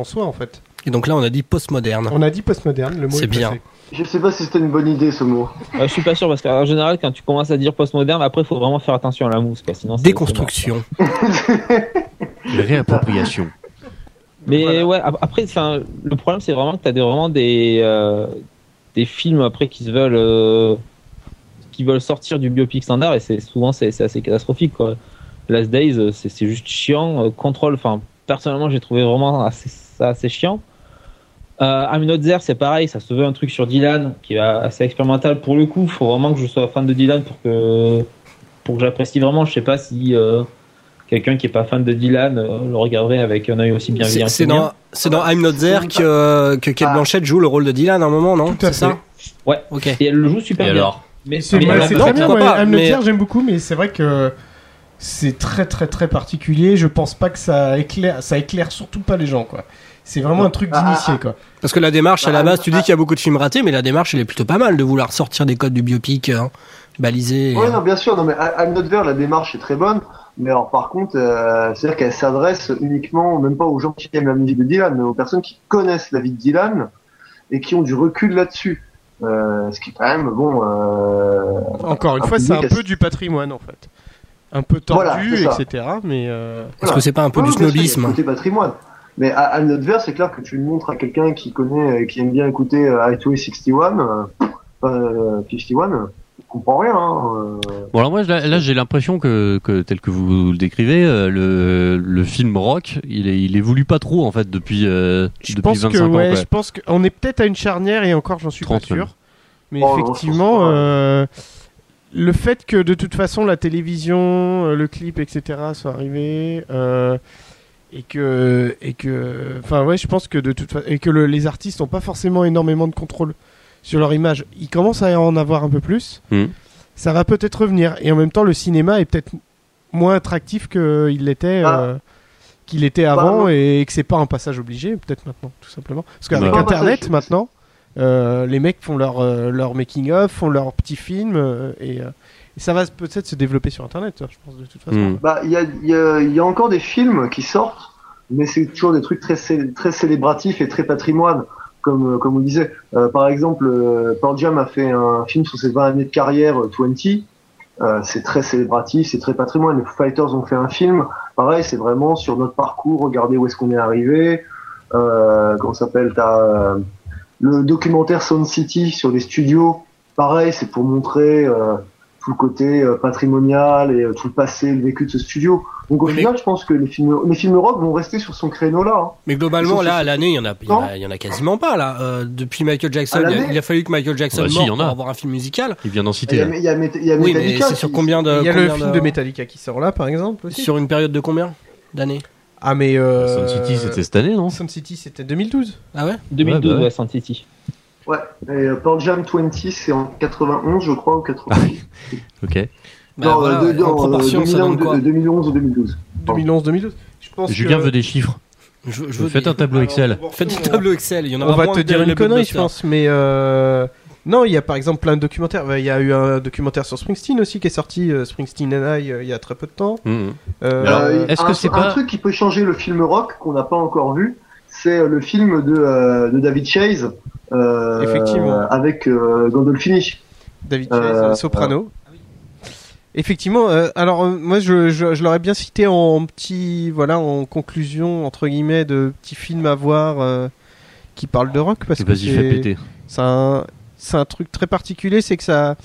en soi en fait. Et donc là, on a dit postmoderne. On a dit postmoderne, le mot C'est est bien. passé. Je sais pas si c'était une bonne idée ce mot. Euh, je suis pas sûr, parce qu'en général, quand tu commences à dire postmoderne, après, il faut vraiment faire attention à la mousse, quoi. Sinon, Déconstruction. Réappropriation. Mais Voilà. ouais, ap- après, le problème, c'est vraiment que tu as des, vraiment des, euh, des films après qui se veulent, euh, qui veulent sortir du biopic standard et c'est souvent c'est assez catastrophique. Quoi. Last Days, euh, c'est juste chiant. Euh, Control, enfin, personnellement, j'ai trouvé vraiment assez, ça assez chiant. Euh, I'm Not There, c'est pareil, ça se veut un truc sur Dylan qui est assez expérimental pour le coup. Faut vraiment que je sois fan de Dylan pour que pour que j'apprécie vraiment. Je sais pas si euh, quelqu'un qui est pas fan de Dylan euh, le regarderait avec un œil aussi bienveillant. C'est dans, c'est dans I'm Not There que, euh, que Kate Ah. Blanchett joue le rôle de Dylan à un moment, non Tout à C'est ça Ouais. Ok. Et elle le joue super Et bien. alors Mais C'est mais bien, pas, I'm Not mais- There, j'aime beaucoup, mais c'est vrai que c'est très très très particulier. Je pense pas que ça éclaire, ça éclaire surtout pas les gens quoi. C'est vraiment un truc Ah, d'initié ah, quoi. Parce que la démarche, à la base, tu dis qu'il y a beaucoup de films ratés, mais la démarche, elle est plutôt pas mal de vouloir sortir des codes du biopic hein, balisés. Ouais, non, bien sûr, non, mais I'm Not There, la démarche est très bonne. Mais alors, par contre, euh, c'est-à-dire qu'elle s'adresse uniquement, même pas aux gens qui aiment la musique de Dylan, mais aux personnes qui connaissent la vie de Dylan et qui ont du recul là-dessus. Euh, ce qui est quand même, bon, euh, Encore une un fois, c'est un peu du patrimoine en fait. Un peu tordu, Voilà, etc. Mais euh, Est-ce que c'est pas un peu du snobisme côté patrimoine. Mais à, à notre verre, c'est clair que tu le montres à quelqu'un qui connaît, euh, qui aime bien écouter euh, Highway 61, euh, euh, 51, euh, il comprend rien. Hein, euh. Bon alors moi là, là, j'ai l'impression que, que tel que vous le décrivez euh, le, le film rock il, est, il évolue pas trop en fait depuis euh, je depuis pense 25 que ans ouais, je pense qu'on est peut-être à une charnière et encore, j'en suis 30 pas sûr. même. Mais Oh, effectivement, euh, le fait que de toute façon la télévision, euh, le clip, etc. soit arrivé. euh, et que et que enfin ouais je pense que de toute façon et que le- les artistes n'ont pas forcément énormément de contrôle sur leur image ils commencent à en avoir un peu plus Mhm. ça va peut-être revenir et en même temps le cinéma est peut-être moins attractif qu'il l'était Ah. euh, qu'il était Bah, avant et que c'est pas un passage obligé peut-être maintenant tout simplement parce qu'avec Bah. internet Passage. maintenant euh, les mecs font leur euh, leur making of font leurs petits films euh, et, euh, et ça va peut-être se développer sur internet je pense de toute façon Hmm. Bah, il y a, il y, a, il y a encore des films qui sortent, mais c'est toujours des trucs très, cé- très célébratifs et très patrimoine. Comme, euh, comme on disait, Euh, par exemple, euh, Pearl Jam a fait un film sur ses 20 années de carrière, euh, 20. Euh, c'est très célébratif, c'est très patrimoine. Les Fighters ont fait un film, pareil, c'est vraiment sur notre parcours, regardez où est-ce qu'on est arrivé. Euh, comment ça s'appelle T'as euh, le documentaire Sound City sur les studios, pareil, c'est pour montrer euh, tout le côté euh, patrimonial et euh, tout le passé, le vécu de ce studio. Donc au mais- final, je pense que les films, les films rock vont rester sur son créneau là. hein. Mais globalement, là, à l'année, il y en a, il y en a, il y en a quasiment pas, là. Euh, depuis Michael Jackson, il a, l'année il a fallu que Michael Jackson Bah, si, meure il y en pour a. avoir un film musical. Il vient d'en Il citer. y a, là. il y a, y Oui, mais Metallica c'est sur qui- combien de. Il y a le film de Metallica qui sort là, par exemple aussi. Sur une période de combien d'années? Ah mais euh... Sun City, c'était cette année, non Sun City, c'était 2012. Ah ouais 2012, Ouais, bah ouais. ouais, Sun City. Ouais, et euh, Pearl Jam 20, c'est en 91, je crois, ou 90. Ok. Bah, non, voilà, de- en non, proportion, euh, ça donne 2011, quoi de- 2011 ou 2012. 2011, 2012. Je pense Julien que... veut des chiffres. je, Faites des- un tableau Excel. Faites un tableau Excel. Il y en On aura va moins te dire une connerie, je pense, mais euh... non, il y a par exemple plein de documentaires. Il y a eu un documentaire sur Springsteen aussi qui est sorti, euh, Springsteen and I, euh, il y a très peu de temps. Mhm. Euh, Alors, est-ce un, que c'est un pas- truc qui peut changer le film rock qu'on n'a pas encore vu, c'est le film de, euh, de David Chase euh, Effectivement. avec euh, Gandolfini. David Chase, Euh, euh, Soprano. Effectivement, euh, alors euh, moi je, je, je l'aurais bien cité en petit, voilà, en conclusion entre guillemets de petits films à voir euh, qui parlent de rock parce que Vas-y, fais c'est péter. c'est un, c'est un truc très particulier, c'est que ça,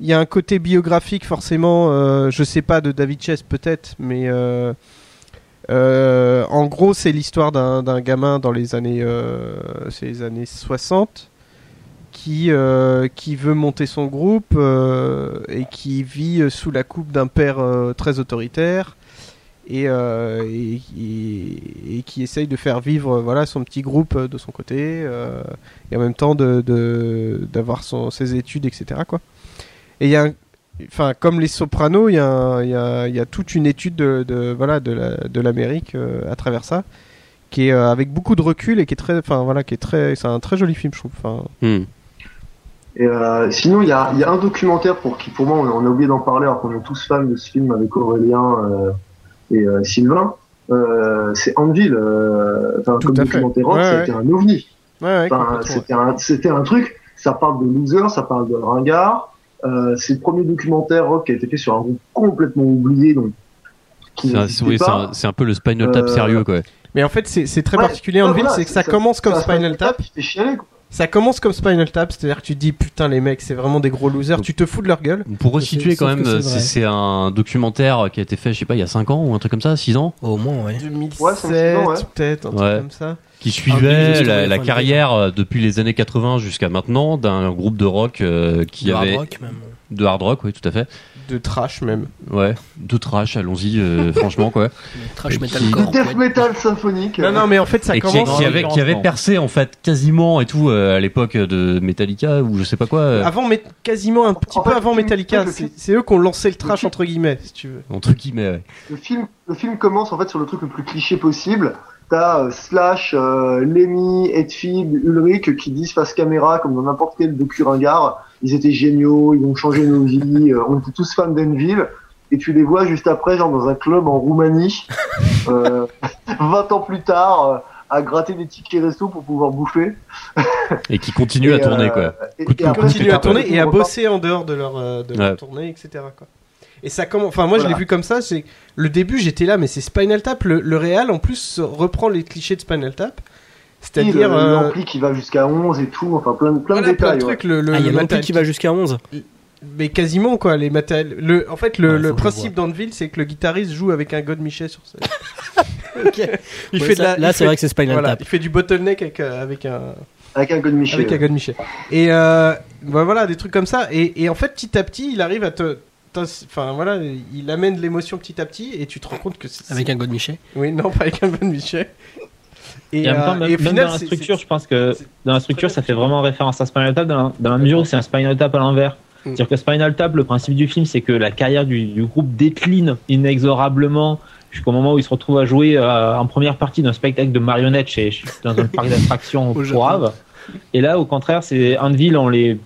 il y a un côté biographique forcément, euh, je sais pas de David Chase peut-être, mais euh, euh, en gros c'est l'histoire d'un gamin dans les années, euh, les années 60 qui, veut monter son groupe et qui vit sous la coupe d'un père très autoritaire et, euh, et, et- et qui essaye de faire vivre voilà, son petit groupe euh, de son côté euh, et en même temps de- de- d'avoir son ses études, etc. Quoi. Et il y a un- Enfin, comme les sopranos, il y, a il y, a, il y a toute une étude de, de, voilà, de, la, de l'Amérique euh, à travers ça, qui est euh, avec beaucoup de recul et qui est très, enfin voilà, qui est très, c'est un très joli film, je trouve. Enfin, Hmm. Et euh, sinon, il y a, il y a un documentaire pour qui, pour moi, on, on a oublié d'en parler, alors qu'on est tous fans de ce film avec Aurélien euh, et euh, Sylvain. Euh, c'est Anvil, euh, enfin, comme documentaire rock, Ouais, c'était un ovni. ouais, Enfin, c'était un, c'était un truc. Ça parle de loser, ça parle de ringard. Euh, c'est le premier documentaire rock qui a été fait sur un groupe complètement oublié, donc C'est un, oui, peu le Spinal Tap Euh, sérieux, quoi. Mais en fait, c'est très Ouais, particulier en ville, voilà, c'est que ça, ça- commence comme Ça, Spinal Tap. chialer, quoi. Ça commence comme Spinal Tap, c'est-à-dire que tu te dis putain les mecs, c'est vraiment des gros losers, tu te fous de leur gueule. Pour resituer quand même, c'est un documentaire qui a été fait, je sais pas, il y a 5 ans ou un truc comme ça, 6 ans, Au moins, ouais. 2007 Ouais, c'est un petit peu, ouais. peut-être, un Ouais. truc comme ça. qui suivait la, carrière euh, depuis les années 80 jusqu'à maintenant d'un groupe de rock euh, qui De hard avait rock, même. De hard rock, oui, tout à fait. De trash même. Ouais, de trash, allons-y, euh, franchement quoi. Trash Et metalcore. Death ouais. metal symphonique. Non, non, mais en fait, ça et qui, commence. qui avait, qui avait percé en fait quasiment et tout euh, à l'époque de Metallica ou je sais pas quoi. euh, Avant, mais quasiment un petit En peu fait, avant Metallica. C'est eux qui ont lancé le trash entre guillemets, si tu veux. entre guillemets. ouais. Le film, le film commence en fait sur le truc le plus cliché possible. T'as euh, Slash, euh, Lemmy, Hetfield, Ulrich qui disent face caméra, comme dans n'importe quel docu ringard, ils étaient géniaux, ils ont changé nos vies, euh, on était tous fans d'Enville. Et tu les vois juste après, genre dans un club en Roumanie, euh, 20 ans plus tard, euh, à gratter des tickets resto pour pouvoir bouffer. Et qui continue à tourner euh, quoi. Et, de et Continuer coude. à tourner et à bosser en dehors de leur, euh, de leur Ouais. tournée, etc. Quoi. Et ça commence. Enfin, moi, je Voilà. l'ai vu comme ça. C'est le début, j'étais là, mais c'est Spinal Tap. Le, le réal, en plus, reprend les clichés de Spinal Tap. C'est-à-dire. euh, l'ampli qui va jusqu'à 11 et tout, enfin plein, de- plein voilà, de plein détails. de ouais. trucs. Le, le, Ah, il y a l'ampli matériel qui va jusqu'à 11. Mais quasiment quoi, les matériels. Le, en fait, le, Ouais, principe d'Anvil, c'est que le guitariste joue avec un God Michel sur scène. Il Ouais, fait de ça- la- là, c'est fait- vrai que c'est Spinal voilà, Tap. il fait du bottleneck avec, euh, avec un Avec un God Michel. avec un God Michel. Et euh, bah, voilà, des trucs comme ça. Et, et en fait, petit à petit, il arrive à te Enfin voilà, il amène l'émotion petit à petit et tu te rends compte que c'est. Avec un God Michel. Oui, non, pas avec un God Michel. Et, Et en même temps, euh, même, et au même final, dans la structure, je pense que dans la structure, ça fait vraiment référence à Spinal Tap dans la, dans la mesure où c'est un Spinal Tap à l'envers. Mm. C'est-à-dire que Spinal Tap, le principe du film, c'est que la carrière du, du groupe décline inexorablement jusqu'au moment où ils se retrouvent à jouer euh, en première partie d'un spectacle de marionnettes chez, dans un parc d'attractions Au. Et là, au contraire, c'est Anvil, on les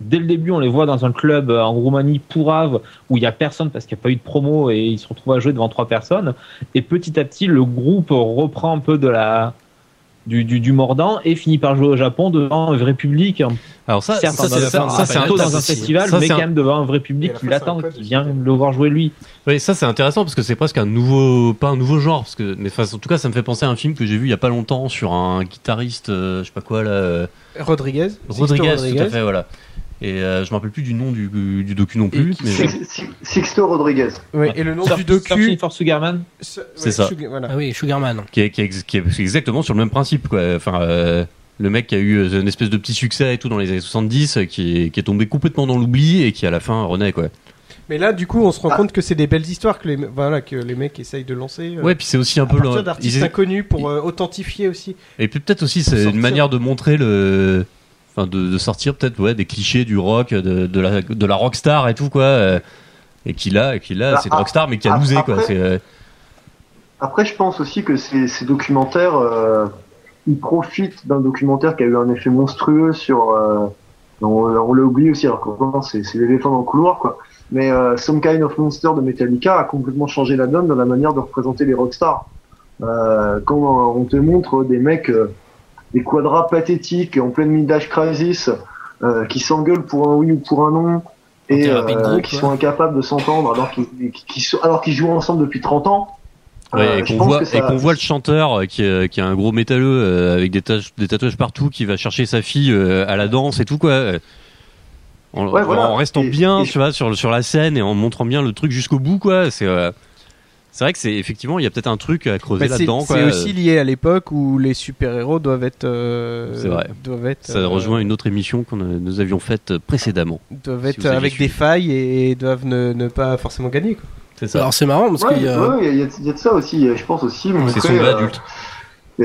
dès le début, on les voit dans un club euh, en Roumanie pourrave où il y a personne parce qu'il n'y a pas eu de promo et ils se retrouvent à jouer devant trois personnes. Et petit à petit, le groupe reprend un peu de la du, du, du mordant et finit par jouer au Japon devant un vrai public. Alors ça, c'est un- un- dans un festival, ça, mais c'est quand un- même devant un vrai public qui l'attend, qui vient le voir jouer lui. Oui, ça c'est intéressant parce que c'est presque un nouveau, pas un nouveau genre, parce que, mais enfin, en tout cas, ça me fait penser à un film que j'ai vu il y a pas longtemps sur un guitariste, euh, je sais pas quoi là, euh, Rodriguez. Rodriguez, Sixto tout à fait, voilà. Et euh, je me rappelle plus du nom du, du docu non plus, mais Six- Six- Sixto Rodriguez. Ouais, et le nom Surf- du docu. Surfing for Sugarman. C'est ça. Voilà. Ah oui, Sugarman. qui est, qui est ex- qui est exactement sur le même principe, quoi. Enfin, euh, le mec qui a eu euh, une espèce de petit succès et tout dans les années 70, euh, qui est, qui est tombé complètement dans l'oubli et qui à la fin renaît, quoi. Mais là, du coup, on se rend Ah. compte que c'est des belles histoires que les, voilà, que les mecs essayent de lancer. euh, Ouais, puis c'est aussi un à peu le- d'artistes inconnus pour euh, authentifier aussi. Et puis peut-être aussi c'est une manière de montrer le enfin de, de sortir peut-être ouais des clichés du rock de, de la de la rockstar et tout quoi euh, et qu'il a et qu'il a Bah, c'est une rockstar mais qui a loosé quoi c'est euh, Après, je pense aussi que ces, ces documentaires, euh, ils profitent d'un documentaire qui a eu un effet monstrueux sur. Euh, on on l'a oublié aussi, alors c'est c'est l'éléphant dans le couloir, quoi. Mais euh, Some Kind of Monster de Metallica a complètement changé la donne dans la manière de représenter les rockstars. Quand on te montre des mecs, des quadras pathétiques en pleine middash crisis, euh, qui s'engueulent pour un oui ou pour un non, et euh, groupe, qui quoi. sont incapables de s'entendre alors qu'ils jouent ensemble depuis 30 ans. ouais, Euh, et qu'on voit ça- le chanteur qui est, qui est un gros métalleux avec des, tatouages partout qui va chercher sa fille à la danse et tout quoi en, Ouais, voilà. en restant Et- bien et- tu vois sur sur la scène et en montrant bien le truc jusqu'au bout quoi c'est euh, c'est vrai que c'est effectivement il y a peut-être un truc à creuser Bah, c'est là-dedans c'est aussi lié à l'époque où les super-héros doivent être. euh, C'est vrai. Doivent être. ça euh, rejoint une autre émission que nous avions faite précédemment Doivent si être avec suivi. des failles et doivent ne, ne pas forcément gagner. Quoi. c'est ça Alors c'est marrant parce Ouais, qu'il y a... ouais, il y, a- y de ça aussi. Je pense aussi. c'est sombre et euh, adulte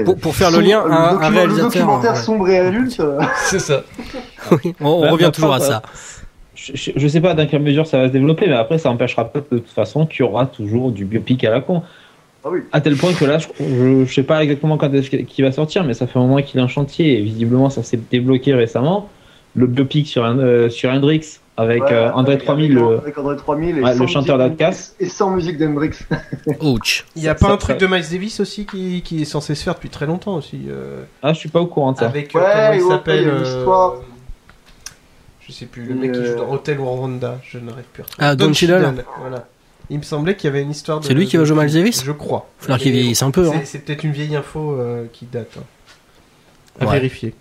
Pour, pour faire le lien, un, un réalisateur. Le documentaire ouais. sombre et adulte. euh, c'est ça on Bah, revient bah, toujours à bah, ça. Je, je, je sais pas dans quelle mesure ça va se développer, mais après, ça empêchera pas de toute façon qu'il y aura toujours du biopic à la con. Ah oui. À tel point que là, je, je, je sais pas exactement quand est-ce qu'il va sortir, mais ça fait un moment qu'il est en chantier et visiblement ça s'est débloqué récemment. Le biopic sur, euh, sur Hendrix avec ouais, euh, André avec- 3000, avec- le- avec André 3000 et Ouais, le sans chanteur musique d'Outkast. Et sans musique d'Hendrix. Ouch. Il y a pas ça- un truc de Miles Davis aussi qui, qui est censé se faire depuis très longtemps aussi. euh, Ah, je suis pas au courant de ça. avec euh, Ouais, comment il ouais, s'appelle il y a une euh, histoire. Je sais plus, le mec qui joue euh, dans Hotel Rwanda, je n'arrive plus à retrouver. Ah, Don Cheadle. Cheadle, Voilà. Il me semblait qu'il y avait une histoire de. C'est lui qui va jouer Miles Davis Je crois. Faut falloir qu'il vieillisse un peu. c'est- Hein. C'est peut-être une vieille info euh, qui date. hein. À Ouais. vérifier.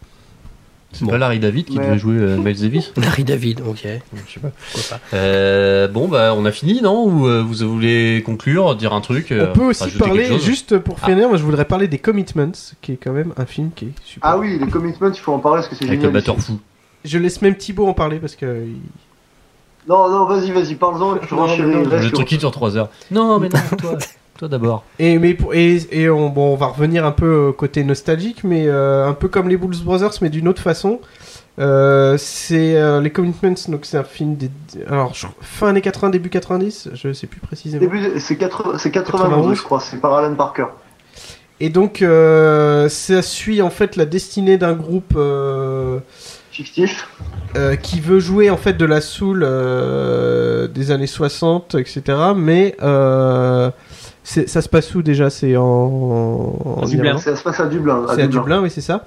c'est Bon. pas Larry David qui Mais- devait jouer euh, Miles Davis Larry David, ok. je sais pas Pourquoi pas. Euh, bon, bah, on a fini, non? Ou euh, vous voulez conclure, dire un truc euh, On peut aussi rajouter parler, quelque chose? juste pour Ah. finir, moi je voudrais parler des Commitments, qui est quand même un film qui est super. Ah oui, les commitments, il faut en parler parce que c'est Avec génial. le batteur fou. Je laisse même Thibaut en parler parce que. Non, non, vas-y, vas-y, parle-en Le sur- truc qui dure 3 heures. Non, mais non, toi, toi d'abord. Et, mais pour- et, et on, bon, on va revenir un peu au côté nostalgique, mais euh, un peu comme les Blues Brothers, mais d'une autre façon. Euh, c'est euh, les Commitments, donc c'est un film des, alors je- fin années 80, début 90, je sais plus précisément. Début, c'est 80 c'est 91, 91, je crois, c'est par Alan Parker. Et donc euh, ça suit en fait la destinée d'un groupe euh, Fictif. euh, qui veut jouer en fait de la soul euh, des années 60, etc. Mais euh, ça se passe où déjà? C'est en, en Dublin. Ça se passe à Dublin. C'est à Dublin, oui, c'est ça.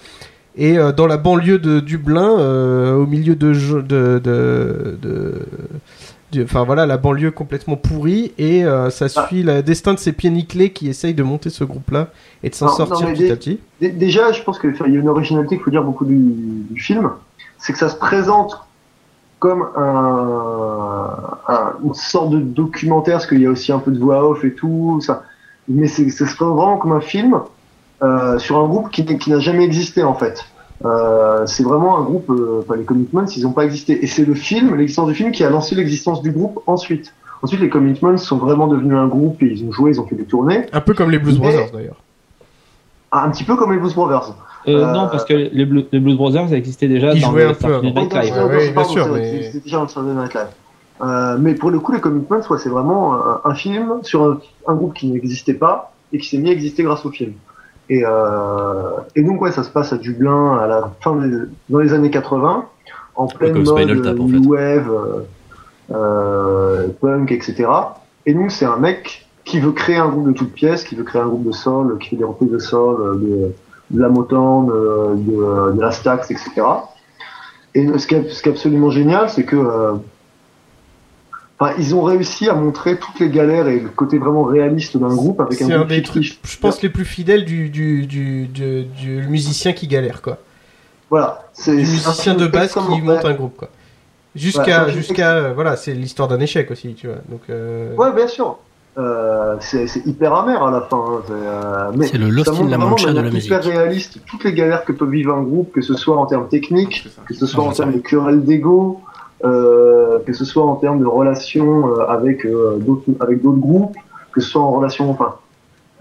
Et euh, dans la banlieue de Dublin, euh, au milieu de, de, de, enfin voilà, la banlieue complètement pourrie, et euh, ça Ah. suit le destin de ces pieds nickelés qui essayent de monter ce groupe-là et de s'en non, sortir petit à petit. Dé- Déjà, je pense qu'il y a une originalité qu'il faut dire beaucoup du, du film, c'est que ça se présente comme un, un- une sorte de documentaire, parce qu'il y a aussi un peu de voix off et tout, ça. Mais c'est, ça se présente vraiment comme un film euh, sur un groupe qui, qui n'a jamais existé en fait. Euh, c'est vraiment un groupe, euh, enfin les Commitments, ils n'ont pas existé. Et c'est le film, l'existence du film, qui a lancé l'existence du groupe ensuite. Ensuite, les Commitments sont vraiment devenus un groupe et ils ont joué, ils ont fait des tournées. Un peu comme les Blues Brothers d'ailleurs. Un petit peu comme les Blues Brothers. Euh, Euh, Non, parce que les, Blue- les Blues Brothers ça existait déjà Ils dans jouaient le un peu Saturday. Night Live. Bien sûr, mais- déjà un Saturday Night Live. Mais pour le coup, les Commitments, ouais, c'est vraiment un, un film sur un, un groupe qui n'existait pas et qui s'est mis à exister grâce au film. Et, euh, et donc, ouais, ça se passe à Dublin à la fin des, dans les années 80, en pleine mode Tap, en new wave, euh, euh, punk, etc. Et donc, c'est un mec qui veut créer un groupe de toutes pièces, qui veut créer un groupe de soul, qui fait des reprises de euh, de, de la Motown, de, de la Stax, etc. Et ce qui est, ce qui est absolument génial, c'est que euh, enfin, ils ont réussi à montrer toutes les galères et le côté vraiment réaliste d'un groupe avec un C'est un des trucs, je pense, les plus fidèles du, du, du, du, du musicien qui galère, quoi. Voilà, c'est musicien de base qui monte un groupe, quoi. Jusqu'à, euh, voilà, c'est l'histoire d'un échec aussi, tu vois. Donc, euh, Ouais, bien sûr. Euh, c'est hyper amer à la fin. hein. C'est, euh, mais C'est le Lost in La Mancha de la hyper musique. réaliste toutes les galères que peut vivre un groupe, que ce soit en termes techniques, que ce soit Ah, en termes de querelles d'ego, que ce soit en termes de relations euh, avec euh, d'autres avec d'autres groupes, que ce soit en relation, enfin,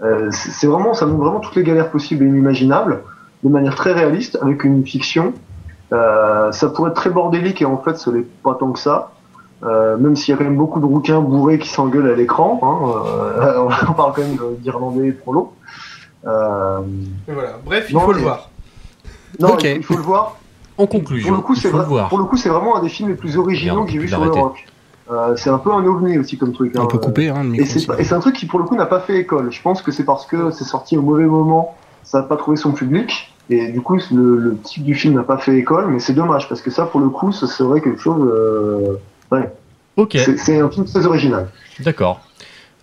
euh, c'est vraiment, ça montre vraiment toutes les galères possibles et inimaginables, de manière très réaliste, avec une fiction. Euh, ça pourrait être très bordélique et en fait, ce n'est pas tant que ça. Euh, même s'il y a quand même beaucoup de rouquins bourrés qui s'engueulent à l'écran, hein, euh, on parle quand même d'Irlandais prolo. Euh, et voilà. Bref, il Non, faut le voir. non, il faut le voir. En conclusion, pour le coup, c'est vraiment un des films les plus originaux Merde, que j'ai vu sur le rock. Euh, c'est un peu un ovni aussi comme truc. On hein. peut couper, hein, le Et micro. c'est et un truc qui pour le coup n'a pas fait école. Je pense que c'est parce que c'est sorti au mauvais moment, ça n'a pas trouvé son public. Et du coup, le, le type du film n'a pas fait école, mais c'est dommage parce que ça, pour le coup, ce serait quelque chose. euh, Ok, c'est- un film très original. d'accord.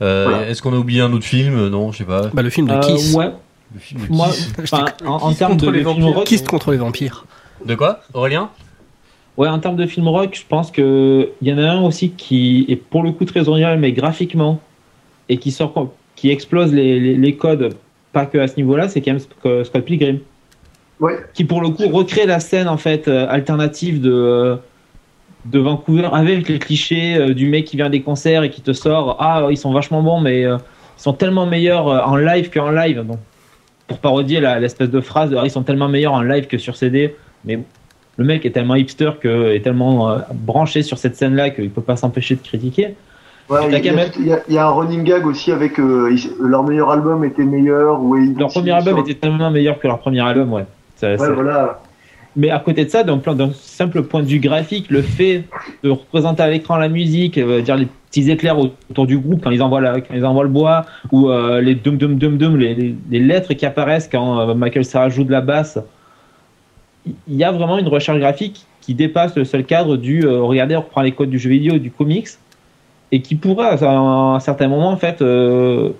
Euh, Voilà. Est-ce qu'on a oublié un autre film? Non, je sais pas. Bah, le film de Euh, Kiss. ouais, Le film de moi, Kiss. enfin, en, termes de, les de film vampires. Kiss contre les vampires. De quoi Aurélien? Ouais, en termes de film rock, je pense que il y en a un aussi qui est pour le coup très original, mais graphiquement et qui sort, qui explose les, les, les codes, pas que à ce niveau-là, c'est quand même Sc- Scott Pilgrim. Ouais. qui pour le coup recrée la scène en fait euh, alternative de euh, de Vancouver avec les clichés euh, du mec qui vient des concerts et qui te sort ah ils sont vachement bons mais euh, ils sont tellement meilleurs euh, en live qu'en live donc pour parodier la- l'espèce de phrase de, Ah, ils sont tellement meilleurs en live que sur CD mais le mec est tellement hipster que est tellement euh, branché sur cette scène là qu'il peut pas s'empêcher de critiquer Ouais, il, y a, y y un running gag aussi avec euh, leur meilleur album était meilleur. Ou leur premier album était tellement meilleur que leur premier album ouais Ça- Ouais, ça- voilà. Mais à côté de ça, d'un simple point de vue graphique, le fait de représenter à l'écran la musique, euh, dire les petits éclairs autour du groupe quand ils envoient, la, quand ils envoient le bois, ou euh, les dum dum dum dum, les, les, les lettres qui apparaissent quand euh, Michael Serra joue de la basse, il y a vraiment une recherche graphique qui dépasse le seul cadre du euh, regardez, on reprend les codes du jeu vidéo, du comics, et qui pourrait à un, un certain moment en fait euh,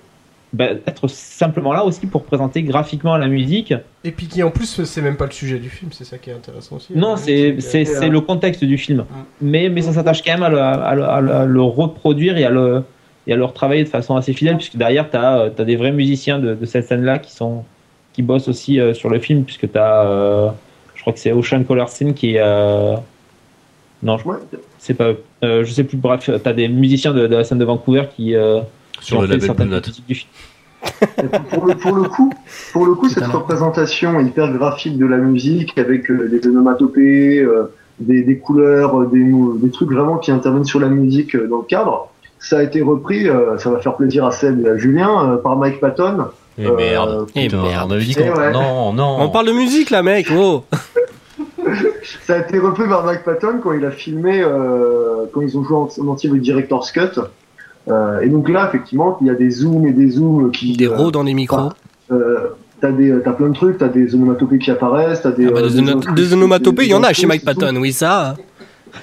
bah, être simplement là aussi pour présenter graphiquement la musique Et puis qui en plus, c'est même pas le sujet du film, c'est ça qui est intéressant aussi. Non, Euh, c'est que- c'est c'est le contexte du film, Mm. mais mais ça s'attache quand même à le, à le- à le- à le reproduire et à le et à le retravailler de façon assez fidèle puisque derrière tu as, des vrais musiciens de, de cette scène là qui sont qui bossent aussi euh, sur le film puisque tu as je crois que c'est Ocean Color Scene qui euh, non je- Ouais. c'est pas. Euh, je sais plus bref tu as des musiciens de, de la scène de Vancouver qui euh, qui Sur ont le fait label certaines du film. Pour, le, pour le coup, pour le coup, cette un- représentation hyper graphique de la musique avec euh, des onomatopées, euh, des, des couleurs, des, trucs vraiment qui interviennent sur la musique euh, dans le cadre, ça a été repris, euh, ça va faire plaisir à Seb et à Julien, euh, par Mike Patton. Eh Euh, merde. eh Putain, merde. On avait dit Eh qu'on. ouais. Non, non. On parle de musique là, mec. Oh. Ça a été repris par Mike Patton quand il a filmé, euh, quand ils ont joué en, en entier avec Director's Cut. Euh, et donc là, effectivement, il y a des zooms et des zooms qui... Des euh, rots dans des micros. euh, T'as des, t'as plein de trudes t'as des onomatopées qui apparaissent, t'as des, Ah bah, euh, des, ono- incrus- des onomatopées, il y en a des chez Mike Patton, oui, ça.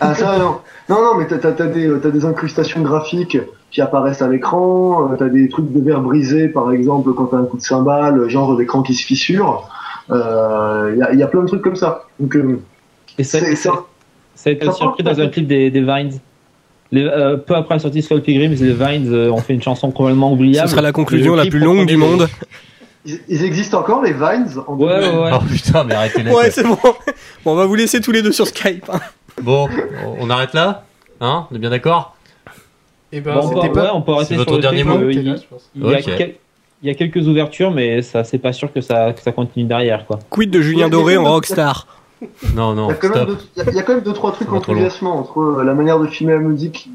Ah ça non, non, non mais t'as, t'as, t'as des, t'as des incrustations graphiques qui apparaissent à l'écran, euh, t'as des trucs de verre brisé par exemple quand t'as un coup de cymbale, genre d'écran qui se fissure. Il euh, y, a, y a plein de trucs comme ça. Donc euh, Et ça, c'est, ça a été aussi repris dans un clip des, des Vines. Les, euh, peu après la sortie de Skull Pilgrim, les Vines euh, ont fait une chanson complètement Ce oubliable. sera la conclusion la plus longue du monde. ils, ils existent encore les Vines en Ouais, ouais, ouais. Oh putain, mais arrêtez les Ouais, c'est bon. Bon, on va vous laisser tous les deux sur Skype. hein. Bon, on arrête là Hein? On est bien d'accord? Et ben, Bon, on, peut, c'était pas. ouais, on peut arrêter c'est sur le dernier mot il, là, je pense. il y a Ok. quel- il y a quelques ouvertures, mais ça, c'est pas sûr que ça, que ça continue derrière, quoi. Quid de Julien Doré en rockstar Non, non, il y a- quand même deux trois trucs enthousiasmants entre euh, la manière de filmer la musique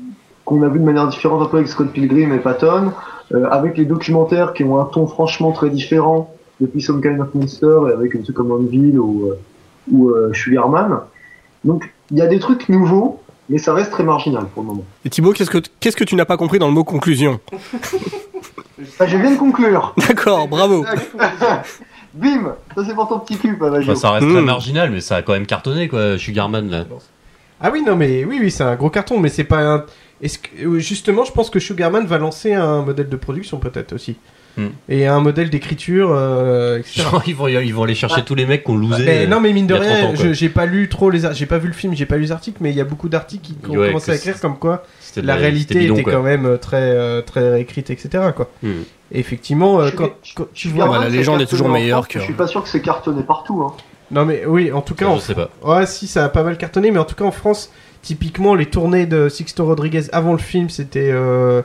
qu'on a vu de manière différente un peu avec Scott Pilgrim et Patton, euh, avec les documentaires qui ont un ton franchement très différent depuis Some Kind of Monster et avec un truc comme Anvil ou euh, ou euh, Sugarman. Donc il y a des trucs nouveaux, mais ça reste très marginal pour le moment. Et Thibaut, qu'est-ce que, qu'est-ce que tu n'as pas compris dans le mot conclusion? Ah, je viens de conclure. D'accord, bravo. Bim Ça c'est pour ton petit cul, Pavaggio. Enfin, ça reste très Mm. marginal, mais ça a quand même cartonné, quoi, Sugarman, là. Ah oui, non, mais oui, oui, c'est un gros carton, mais c'est pas un. Est-ce que euh, justement, je pense que Sugarman va lancer un modèle de production peut-être aussi, Hmm. et un modèle d'écriture, euh, etc. Genre, ils vont, ils vont aller chercher Ah. tous les mecs qui ont losé. Mais euh, non, mais mine de il y a 30 rien, j'ai pas lu trop les, j'ai pas vu le film, j'ai pas lu les articles, mais il y a beaucoup d'articles qui ont Ouais, commencé à écrire comme quoi la réalité bidon, était quand même euh, très euh, très réécrite, etc. Quoi. Hmm. Et effectivement, euh, Je- quand, quand tu vois, Sugarman, la c'est légende est toujours meilleure que- Je suis pas sûr que c'est cartonné partout. Hein. non mais oui, en tout cas, Ça, en je sais pas. Ouais, si, ça a pas mal cartonné, mais en tout cas en France, typiquement les tournées de Sixto Rodriguez avant le film, c'était euh,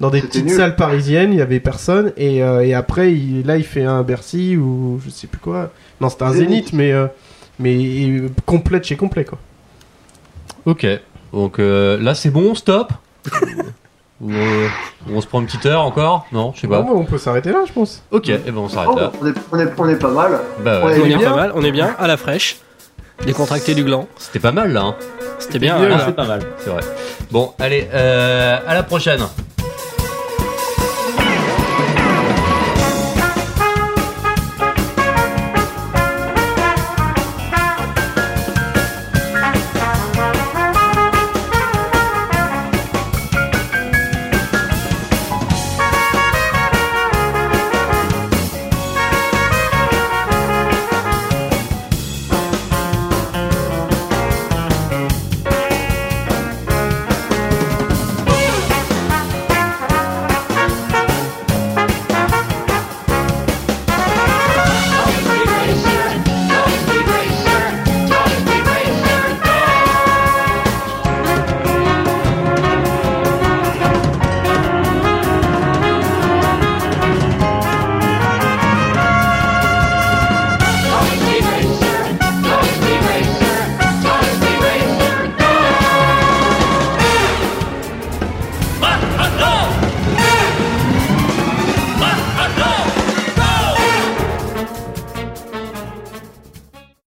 dans des petites nul. salles parisiennes, il y avait personne, et, euh, et après, il, là, il fait un Bercy ou je sais plus quoi. Non, c'était un Zénith. Zénith, mais, euh, mais complet de chez complet, quoi. Ok. Donc euh, là, c'est bon, stop Ou, euh, On se prend une petite heure encore Non, je sais pas. On peut s'arrêter là, je pense. Ok, et ben on s'arrête Oh, là. on, est, on, est, on est pas mal. Bah ouais. On est bien. pas mal, on est bien, à la fraîche. Décontracté du gland. C'était pas mal là, hein. C'était bien. hein. c'est pas mal. c'est vrai. Bon, allez, euh, à la prochaine.